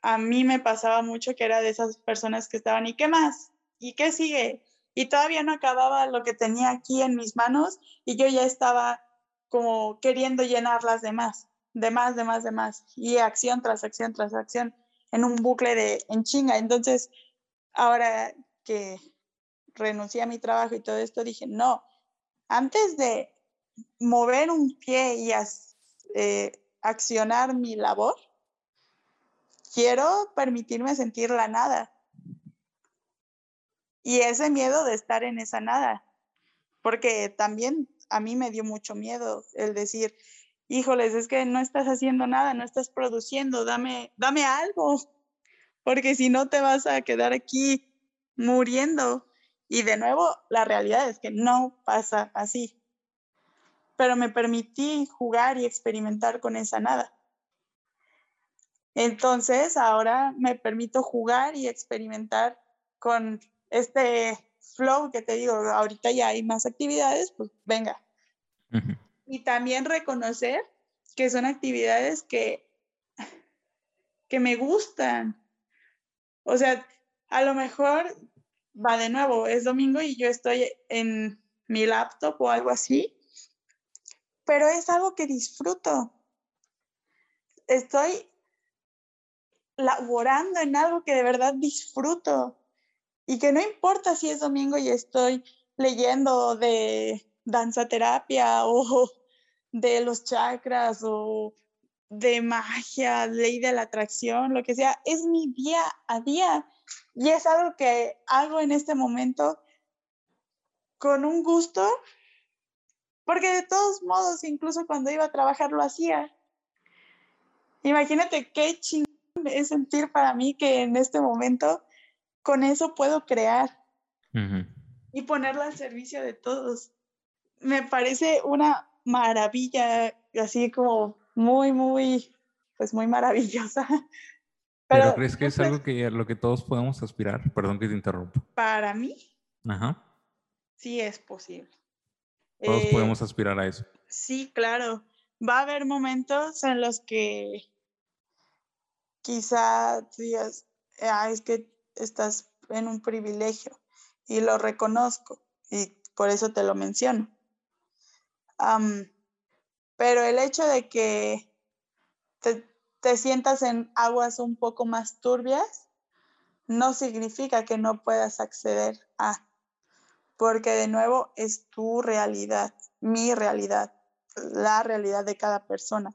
a mí me pasaba mucho que era de esas personas que estaban, ¿y qué más? ¿Y qué sigue? Y todavía no acababa lo que tenía aquí en mis manos y yo ya estaba como queriendo llenar las demás, de más, de más, de más, y acción tras acción tras acción en un bucle de en chinga. Entonces, ahora que renuncié a mi trabajo y todo esto, dije, no, antes de mover un pie y eh, accionar mi labor, quiero permitirme sentir la nada. Y ese miedo de estar en esa nada, porque también a mí me dio mucho miedo el decir, híjoles, es que no estás haciendo nada, no estás produciendo, dame, dame algo, porque si no te vas a quedar aquí muriendo. Y de nuevo, la realidad es que no pasa así. Pero me permití jugar y experimentar con esa nada. Entonces, ahora me permito jugar y experimentar con este flow que te digo, ahorita ya hay más actividades, pues venga. Y también reconocer que son actividades que, que me gustan. O sea, a lo mejor va de nuevo, es domingo y yo estoy en mi laptop o algo así, pero es algo que disfruto. Estoy laborando en algo que de verdad disfruto y que no importa si es domingo y estoy leyendo de danza terapia o de los chakras o de magia, ley de la atracción, lo que sea, es mi día a día y es algo que hago en este momento con un gusto, porque de todos modos, incluso cuando iba a trabajar lo hacía. Imagínate qué chingón es sentir para mí que en este momento con eso puedo crear y ponerlo al servicio de todos. Me parece una maravilla, así como muy, muy, pues muy maravillosa. Pero, crees que es algo que lo que todos podemos aspirar? Perdón que te interrumpa. Para mí, Ajá. sí es posible. Todos eh, podemos aspirar a eso. Sí, claro. Va a haber momentos en los que quizá digas, ah, es que estás en un privilegio y lo reconozco y por eso te lo menciono. pero el hecho de que te, te sientas en aguas un poco más turbias no significa que no puedas acceder a, porque de nuevo es tu realidad, mi realidad, la realidad de cada persona.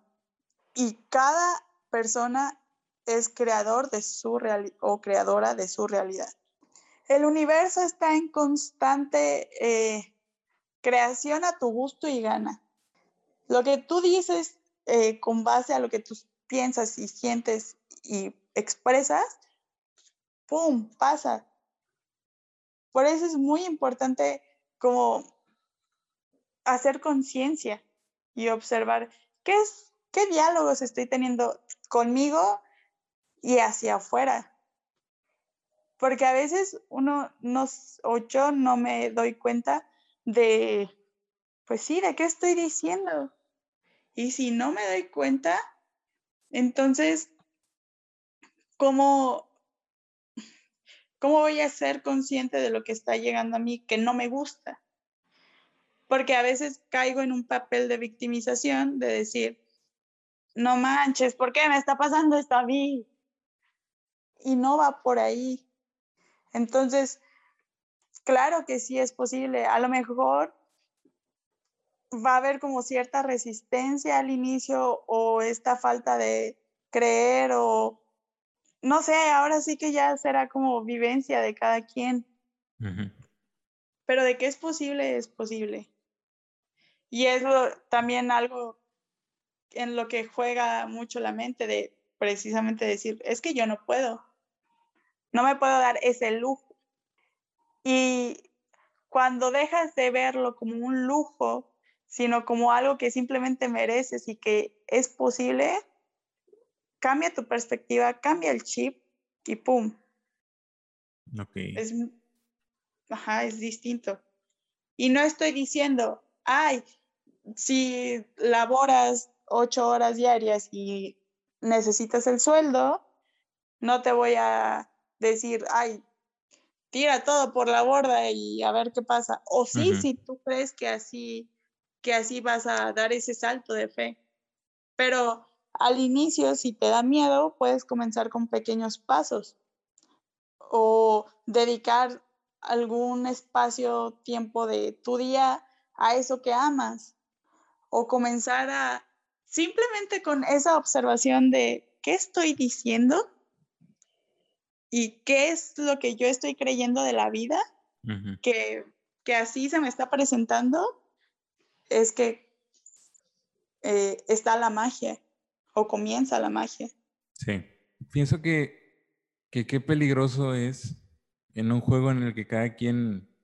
Y cada persona es creador de su realidad o creadora de su realidad. El universo está en constante eh, creación a tu gusto y gana. Lo que tú dices eh, con base a lo que tú piensas y sientes y expresas, ¡pum! pasa. Por eso es muy importante como hacer conciencia y observar qué es, qué diálogos estoy teniendo conmigo y hacia afuera. Porque a veces uno no, o yo no me doy cuenta de, pues sí, de qué estoy diciendo. Y si no me doy cuenta, entonces, ¿cómo, ¿cómo voy a ser consciente de lo que está llegando a mí que no me gusta? Porque a veces caigo en un papel de victimización, de decir, no manches, ¿por qué me está pasando esto a mí? Y no va por ahí. Entonces, claro que sí es posible. A lo mejor va a haber como cierta resistencia al inicio o esta falta de creer o no sé, ahora sí que ya será como vivencia de cada quien. Pero de que es posible, es posible. Y es también algo en lo que juega mucho la mente de precisamente decir, es que yo no puedo. No me puedo dar ese lujo. Y cuando dejas de verlo como un lujo, sino como algo que simplemente mereces y que es posible, cambia tu perspectiva, cambia el chip y ¡pum! Es, ajá, es distinto. Y no estoy diciendo, ay, si laboras ocho horas diarias y necesitas el sueldo, no te voy a decir, ay, tira todo por la borda y a ver qué pasa. O sí, si tú crees que así, que así vas a dar ese salto de fe. Pero al inicio, si te da miedo, puedes comenzar con pequeños pasos o dedicar algún espacio, tiempo de tu día a eso que amas o comenzar a simplemente con esa observación de qué estoy diciendo y qué es lo que yo estoy creyendo de la vida, que, que, así se me está presentando, es que eh, está la magia o comienza la magia. Sí, pienso que, que qué peligroso es en un juego en el que cada quien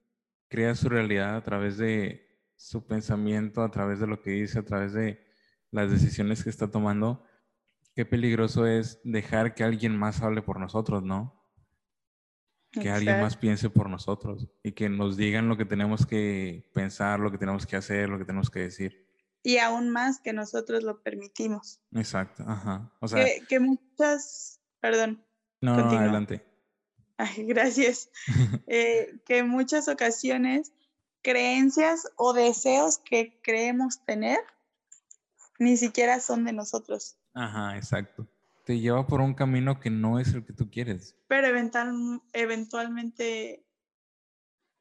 crea su realidad a través de su pensamiento, a través de lo que dice, a través de las decisiones que está tomando, qué peligroso es dejar que alguien más hable por nosotros, ¿no? Que alguien más piense por nosotros y que nos digan lo que tenemos que pensar, lo que tenemos que hacer, lo que tenemos que decir. Y aún más que nosotros lo permitimos. Exacto, ajá. O sea, que, muchas, perdón. No, no, adelante. Ay, gracias. eh, que en muchas ocasiones creencias o deseos que creemos tener ni siquiera son de nosotros. Ajá, exacto. Te lleva por un camino que no es el que tú quieres. Pero eventual, eventualmente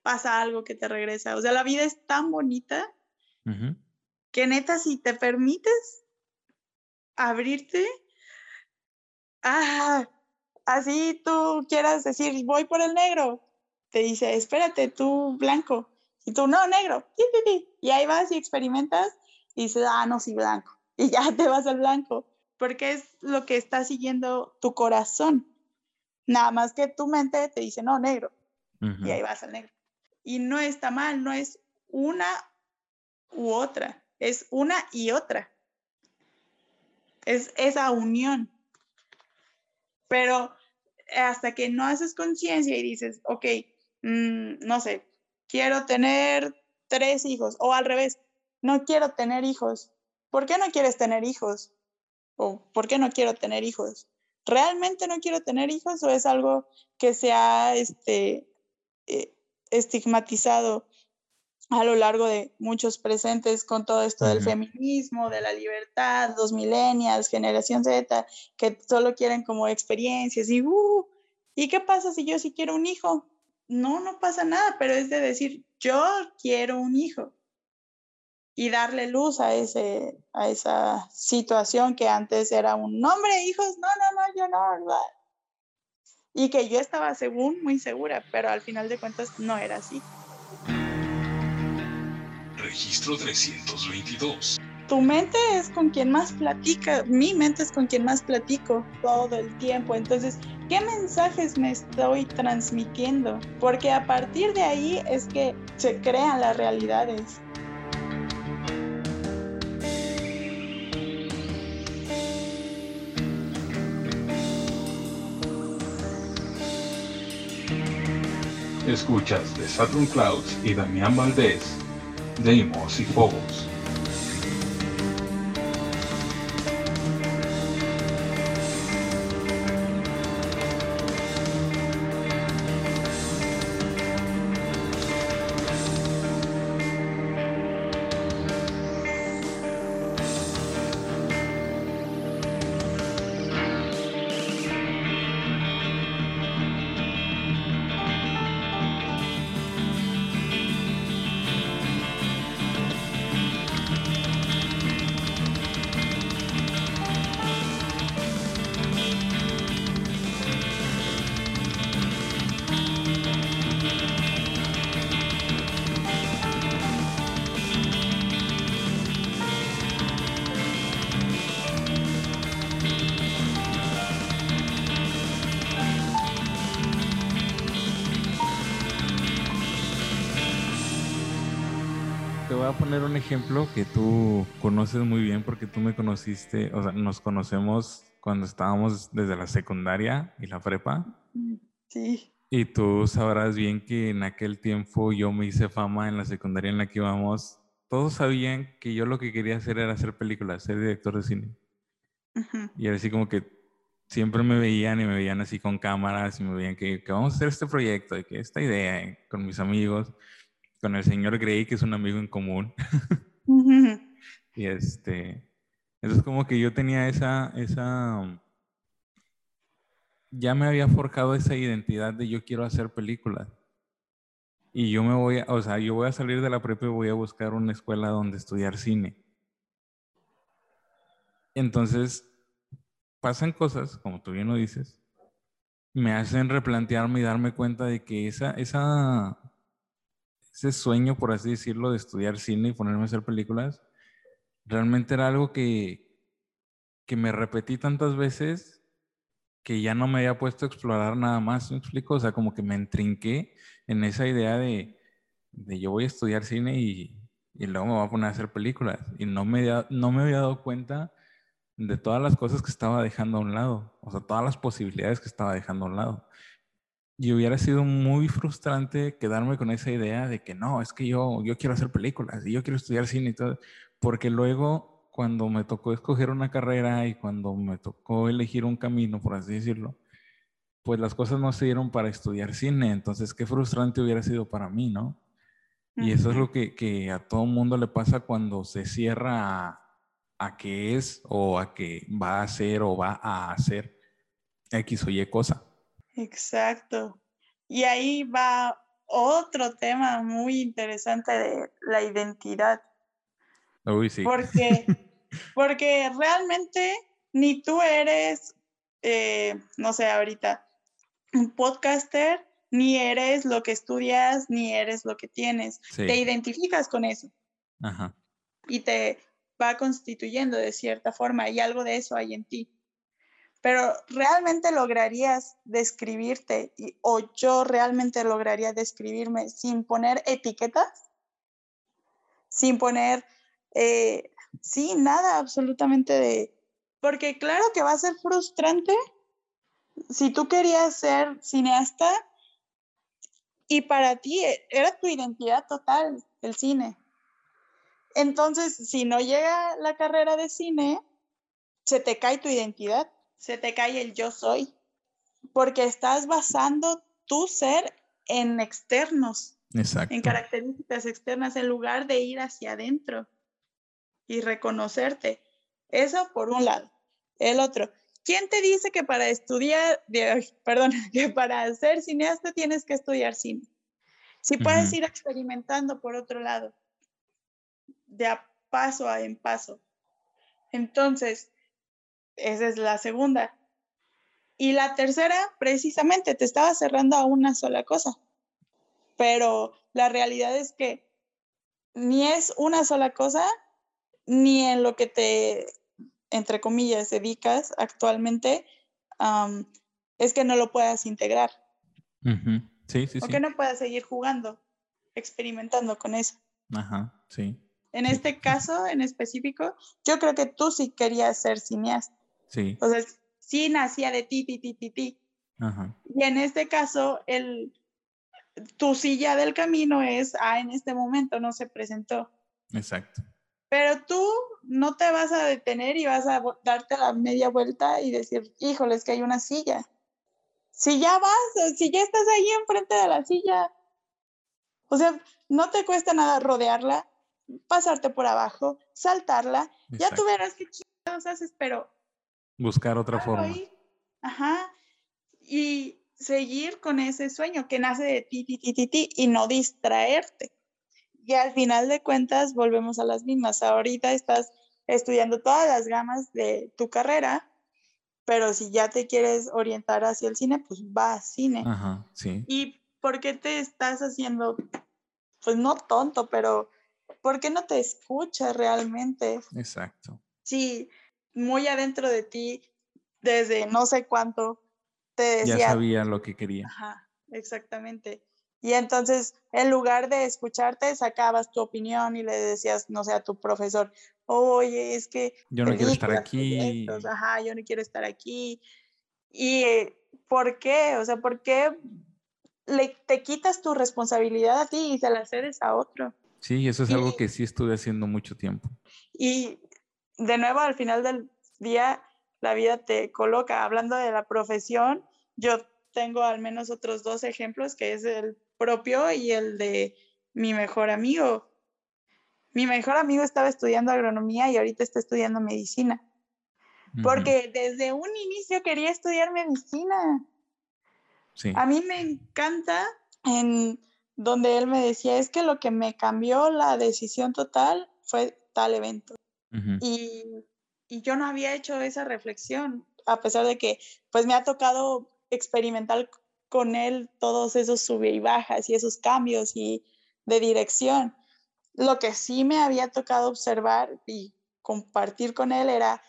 pasa algo que te regresa. O sea, la vida es tan bonita que neta, si te permites abrirte, ah, así tú quieras decir, voy por el negro, te dice, espérate, tú blanco. Y tú, no, negro. Y ahí vas y experimentas y dices, ah, no, sí, blanco. Y ya te vas al blanco, porque es lo que está siguiendo tu corazón. Nada más que tu mente te dice, no, negro. Y ahí vas al negro. Y no está mal, no es una u otra, es una y otra. Es esa unión. Pero hasta que no haces conciencia y dices, ok, mm, no sé, quiero tener tres hijos, o al revés, no quiero tener hijos. ¿Por qué no quieres tener hijos? ¿O por qué no quiero tener hijos? ¿Realmente no quiero tener hijos o es algo que se ha este, eh, estigmatizado a lo largo de muchos presentes con todo esto del feminismo, de la libertad, los millennials, generación Z, que solo quieren como experiencias y, uh, ¿y qué pasa si yo sí quiero un hijo? No, no pasa nada, pero es de decir, yo quiero un hijo y darle luz a, ese, a esa situación que antes era un nombre, hijos, no, no, no, yo no, ¿verdad? Y que yo estaba según muy segura, pero al final de cuentas no era así. Registro 322. Tu mente es con quien más platica, mi mente es con quien más platico todo el tiempo. Entonces, ¿qué mensajes me estoy transmitiendo? Porque a partir de ahí es que se crean las realidades. Escuchas de Saturn Clouds y Damián Valdés Deimos y Phobos. Ejemplo que tú conoces muy bien porque tú me conociste, o sea, nos conocemos cuando estábamos desde la secundaria y la prepa. Sí. Y tú sabrás bien que en aquel tiempo yo me hice fama en la secundaria en la que íbamos. Todos sabían que yo lo que quería hacer era hacer películas, ser director de cine. Y era así como que siempre me veían y me veían así con cámaras y me veían que, que vamos a hacer este proyecto, y que esta idea con mis amigos con el señor Gray, que es un amigo en común. y este, entonces como que yo tenía esa, esa, ya me había forjado esa identidad de yo quiero hacer películas. Y yo me voy, a, o sea, yo voy a salir de la prepa y voy a buscar una escuela donde estudiar cine. Entonces, pasan cosas, como tú bien lo dices, me hacen replantearme y darme cuenta de que esa, esa, ese sueño, por así decirlo, de estudiar cine y ponerme a hacer películas, realmente era algo que, que me repetí tantas veces que ya no me había puesto a explorar nada más, ¿me explico? O sea, como que me entrinqué en esa idea de, de yo voy a estudiar cine y, y, luego me voy a poner a hacer películas. Y no me, no me había dado cuenta de todas las cosas que estaba dejando a un lado, o sea, todas las posibilidades que estaba dejando a un lado. Y hubiera sido muy frustrante quedarme con esa idea de que no, es que yo, yo quiero hacer películas y yo quiero estudiar cine y todo, porque luego cuando me tocó escoger una carrera y cuando me tocó elegir un camino, por así decirlo, pues las cosas no se dieron para estudiar cine, entonces qué frustrante hubiera sido para mí, ¿no? Y eso es lo que, que a todo mundo le pasa cuando se cierra a qué es o a qué va a hacer o va a hacer X o Y cosa. Exacto. Y ahí va otro tema muy interesante de la identidad. Uy, sí. Porque, porque realmente ni tú eres, eh, no sé, ahorita, un podcaster, ni eres lo que estudias, ni eres lo que tienes. Te identificas con eso. Ajá. Y te, va constituyendo de cierta forma y algo de eso hay en ti. Pero realmente lograrías describirte o yo realmente lograría describirme sin poner etiquetas, sin poner, eh, sí, nada absolutamente de, porque claro que va a ser frustrante si tú querías ser cineasta y para ti e, era tu identidad total el cine. Entonces, si no llega la carrera de cine, se te cae tu identidad, se te cae el yo soy, porque estás basando tu ser en externos, en características externas, en lugar de ir hacia adentro y reconocerte. Eso por un lado. El otro, ¿quién te dice que para estudiar, perdón, que para ser cineasta tienes que estudiar cine? Si puedes ir experimentando por otro lado de a paso a en paso. Entonces, esa es la segunda. Y la tercera, precisamente, te estaba cerrando a una sola cosa. Pero la realidad es que ni es una sola cosa, ni en lo que te, entre comillas, dedicas actualmente, es que no lo puedas integrar. Sí, sí, o que no puedas seguir jugando, experimentando con eso. Ajá, sí. En este caso en específico, yo creo que tú sí querías ser cineasta. Sí. O sea, sí nacía de ti, ti, ti, ti, ti. Ajá. Y en este caso, el, tu silla del camino es, ah, en este momento no se presentó. Exacto. Pero tú no te vas a detener y vas a darte la media vuelta y decir, híjole, es que hay una silla. Si ya vas, si ya estás ahí enfrente de la silla, o sea, no te cuesta nada rodearla, pasarte por abajo, saltarla, ya tú verás qué chingados haces, pero... Buscar otra forma. Ajá. Y seguir con ese sueño que nace de ti, ti, ti, ti, ti, y no distraerte. Y al final de cuentas volvemos a las mismas. Ahorita estás estudiando todas las gamas de tu carrera, pero si ya te quieres orientar hacia el cine, pues va a cine. Ajá, sí. ¿Y por qué te estás haciendo, pues no tonto, pero ¿por qué no te escucha realmente? Exacto. Sí, muy adentro de ti, desde no sé cuánto, te decía. Ya sabía lo que quería. Ajá, exactamente. Y entonces, en lugar de escucharte, sacabas tu opinión y le decías, no sé, a tu profesor, oye, es que... Yo no quiero estar aquí. ajá, yo no quiero estar aquí. ¿Y por qué? O sea, ¿por qué le, te quitas tu responsabilidad a ti y se la cedes a otro? Sí, eso es algo que sí estuve haciendo mucho tiempo. Y de nuevo, al final del día, la vida te coloca. Hablando de la profesión, yo tengo al menos otros dos ejemplos, que es el propio y el de mi mejor amigo. Mi mejor amigo estaba estudiando agronomía y ahorita está estudiando medicina. Porque desde un inicio quería estudiar medicina. Sí. A mí me encanta en donde él me decía, es que lo que me cambió la decisión total fue tal evento. Y, y, yo no había hecho esa reflexión, a pesar de que pues me ha tocado experimentar con él todos esos sube y bajas y esos cambios y de dirección. Lo que sí me había tocado observar y compartir con él era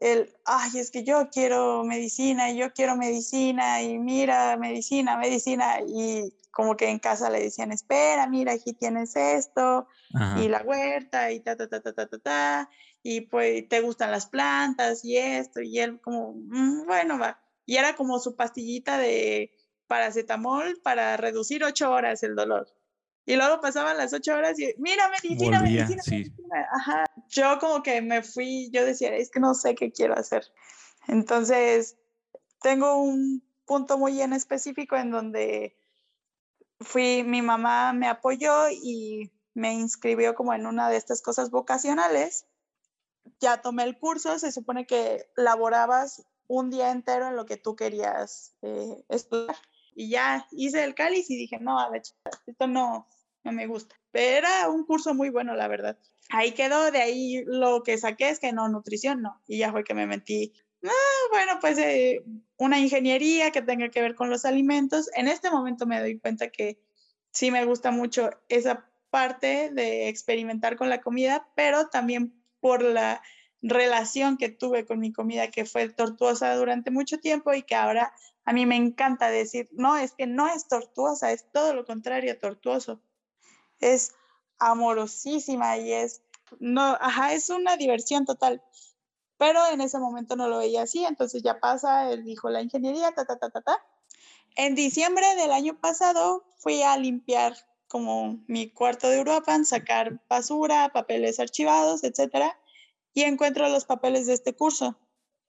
el, ay, es que yo quiero medicina y yo quiero medicina y mira, medicina, medicina. Y como que en casa le decían, espera, mira, aquí tienes esto y la huerta y ta, ta, ta, ta, ta, ta, ta. Y pues te gustan las plantas y esto. Y él como, mm, bueno, va. Y era como su pastillita de paracetamol para reducir ocho horas el dolor. Y luego pasaban las ocho horas y, mira, medicina, medicina, medicina. Ajá. Yo como que me fui, yo decía, es que no sé qué quiero hacer. Entonces, tengo un punto muy en específico en donde fui, mi mamá me apoyó y me inscribió como en una de estas cosas vocacionales. Ya tomé el curso, se supone que laborabas un día entero en lo que tú querías eh, estudiar. Y ya hice el cáliz y dije, no, a ver, esto no, me gusta. Pero era un curso muy bueno, la verdad. Ahí quedó, de ahí lo que saqué es que no, nutrición no. Y ya fue que me metí, ah, bueno, pues eh, una ingeniería que tenga que ver con los alimentos. En este momento me doy cuenta que sí me gusta mucho esa parte de experimentar con la comida, pero también por la relación que tuve con mi comida que fue tortuosa durante mucho tiempo y que ahora a mí me encanta decir, no, es que no es tortuosa, es todo lo contrario, tortuoso es amorosísima y es, no, ajá, es una diversión total. Pero en ese momento no lo veía así, entonces ya pasa, él dijo la ingeniería, ta, ta, ta, ta, ta. En diciembre del año pasado fui a limpiar como mi cuarto de Europa, sacar basura, papeles archivados, etcétera, y encuentro los papeles de este curso.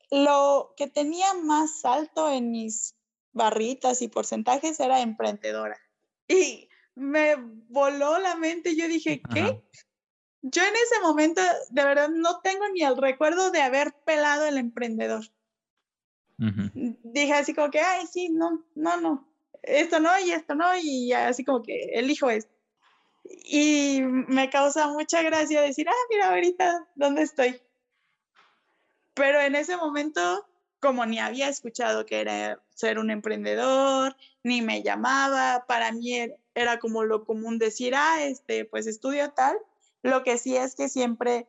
Lo que tenía más alto en mis barritas y porcentajes era emprendedora. Y me voló la mente. Yo dije, ¿qué? Yo en ese momento, de verdad, no tengo ni el recuerdo de haber pelado el emprendedor. Dije así como que, ay, sí, no, no, no, esto no y esto no, y así como que elijo esto. Y me causa mucha gracia decir, ah, mira, ahorita, ¿dónde estoy? Pero en ese momento, como ni había escuchado que era ser un emprendedor, ni me llamaba, para mí era como lo común decir, ah, este, pues estudio tal. Lo que sí es que siempre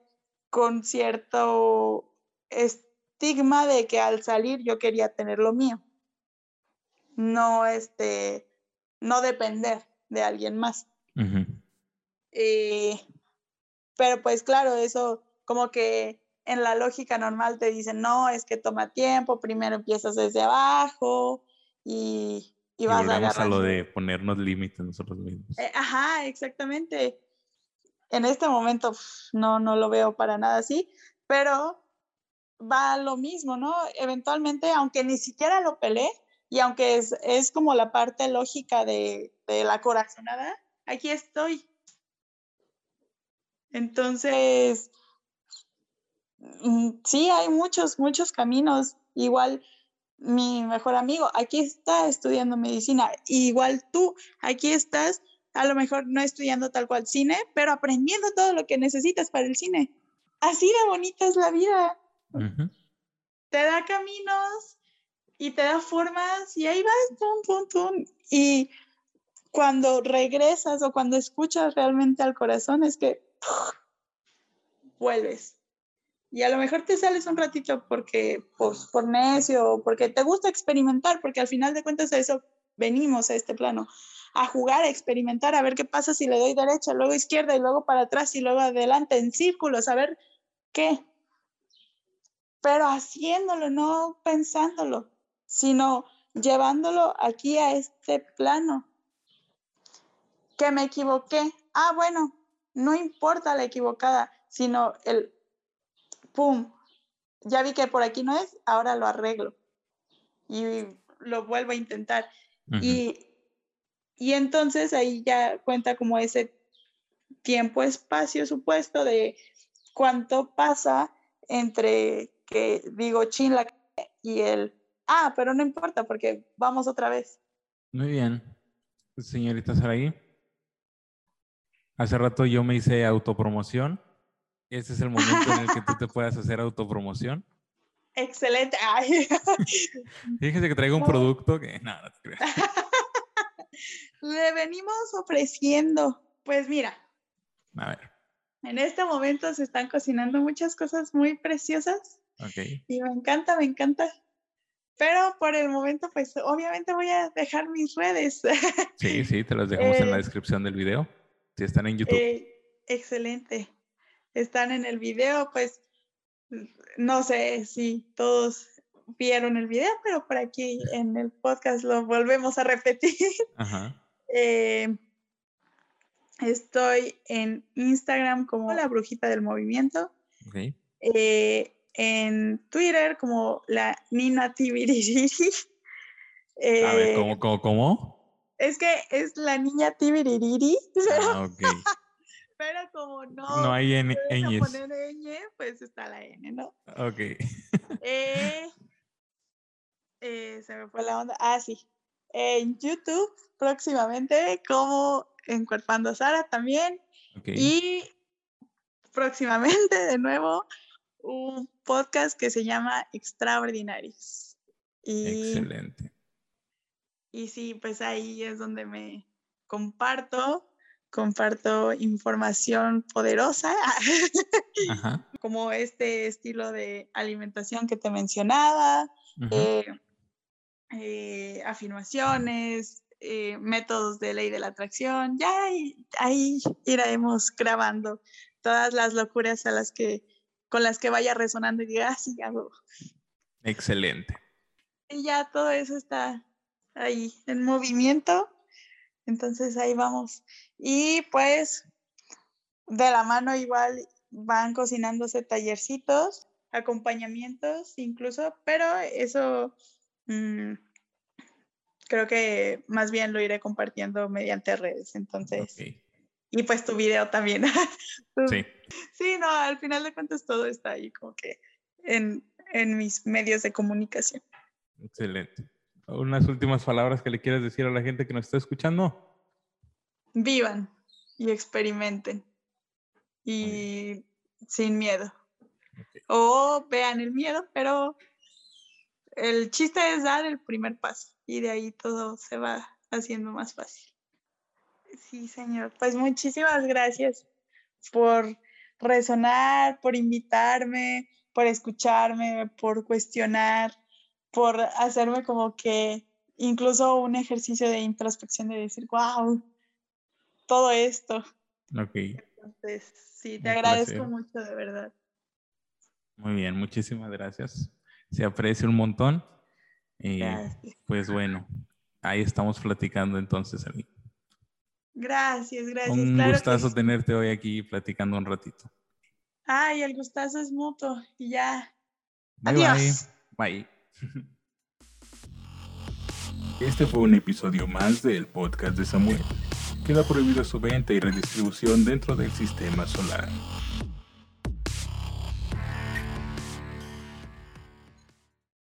con cierto estigma de que al salir yo quería tener lo mío. No, este, no depender de alguien más. Eh, pero pues claro, eso como que en la lógica normal te dicen, no, es que toma tiempo, primero empiezas desde abajo y, y, vas a, a lo de ponernos límites nosotros mismos. Eh, ajá, exactamente. En este momento no, no lo veo para nada así, pero va lo mismo, ¿no? Eventualmente, aunque ni siquiera lo peleé, y aunque es, es como la parte lógica de, de la corazonada, aquí estoy. Entonces, mm, sí, hay muchos, muchos caminos. Igual mi mejor amigo, aquí está estudiando medicina. igual tú, aquí estás, a lo mejor no estudiando tal cual cine, pero aprendiendo todo lo que necesitas para el cine. Así de bonita es la vida. Te da caminos y te da formas y ahí vas, pum, pum, pum. Y cuando regresas o cuando escuchas realmente al corazón es que vuelves y a lo mejor te sales un ratito porque, pues, por necio, porque te gusta experimentar, porque al final de cuentas a eso venimos a este plano, a jugar, a experimentar, a ver qué pasa si le doy derecha, luego izquierda y luego para atrás y luego adelante en círculos, a ver qué. Pero haciéndolo, no pensándolo, sino llevándolo aquí a este plano. Que me equivoqué. Ah, bueno, no importa la equivocada, sino el ¡pum! Ya vi que por aquí no es, ahora lo arreglo. Y lo vuelvo a intentar. y, y entonces ahí ya cuenta como ese tiempo, espacio supuesto de cuánto pasa entre que digo chin la y el ah, pero no importa porque vamos otra vez. Muy bien. Señorita Saraí. Hace rato yo me hice autopromoción. Este es el momento en el que tú te puedas hacer autopromoción. Excelente. Ay. Fíjese que traigo un No. producto que nada, no te creas. Le venimos ofreciendo. Pues mira, A ver, en este momento se están cocinando muchas cosas muy preciosas ok. y me encanta, me encanta. Pero por el momento, pues obviamente voy a dejar mis redes. Sí, sí, te las dejamos en la Eh, descripción del video. Si están en YouTube. Eh, excelente. Están en el video, pues no sé si todos vieron el video, pero por aquí en el podcast lo volvemos a repetir. Ajá. Eh, estoy en Instagram como la brujita del movimiento, eh, en Twitter como la Nina Tibiririri. A ver, Eh, ¿cómo, cómo, cómo? Es que es la niña Tibiririri, Ah, pero como no, No hay en ñ, pues está la N, ¿no? Ok. Eh, eh, se me fue la onda. Ah, sí. En YouTube próximamente como Encuerpando a Sara también. Y próximamente de nuevo un podcast que se llama Extraordinarios. Y, Excelente. y sí, pues ahí es donde me comparto, comparto información poderosa, Ajá. como este estilo de alimentación que te mencionaba, eh, eh, afirmaciones, eh, métodos de ley de la atracción. Ya ahí, ahí iremos grabando todas las locuras a las que, con las que vaya resonando y diga, ah, sí, huevo". Excelente. Y ya todo eso está ahí en movimiento. Entonces ahí vamos. Y pues de la mano igual van cocinándose tallercitos, acompañamientos incluso, pero eso mm, creo que más bien lo iré compartiendo mediante redes. Entonces, Ok. y pues tu video también. Sí. Sí, no, al final de cuentas todo está ahí como que en, en mis medios de comunicación. Excelente. Unas últimas palabras que le quieras decir a la gente que nos está escuchando. Vivan y experimenten y sin miedo. O vean el miedo, pero el chiste es dar el primer paso y de ahí todo se va haciendo más fácil. Sí, señor. Pues muchísimas gracias por resonar, por invitarme, por escucharme, por cuestionar, por hacerme como que incluso un ejercicio de introspección de decir, wow, todo esto. Ok. Entonces, sí, te Un agradezco placer. mucho, de verdad. Muy bien, muchísimas gracias. Se aprecia un montón. Y Gracias. pues bueno, ahí estamos platicando entonces. Ali. Gracias, gracias. Un claro gustazo tenerte hoy aquí platicando un ratito. Ay, el gustazo es mutuo y ya. Bye Adiós. bye. Bye. Este fue un episodio más del podcast de Samuel. Queda prohibido su venta y redistribución dentro del sistema solar.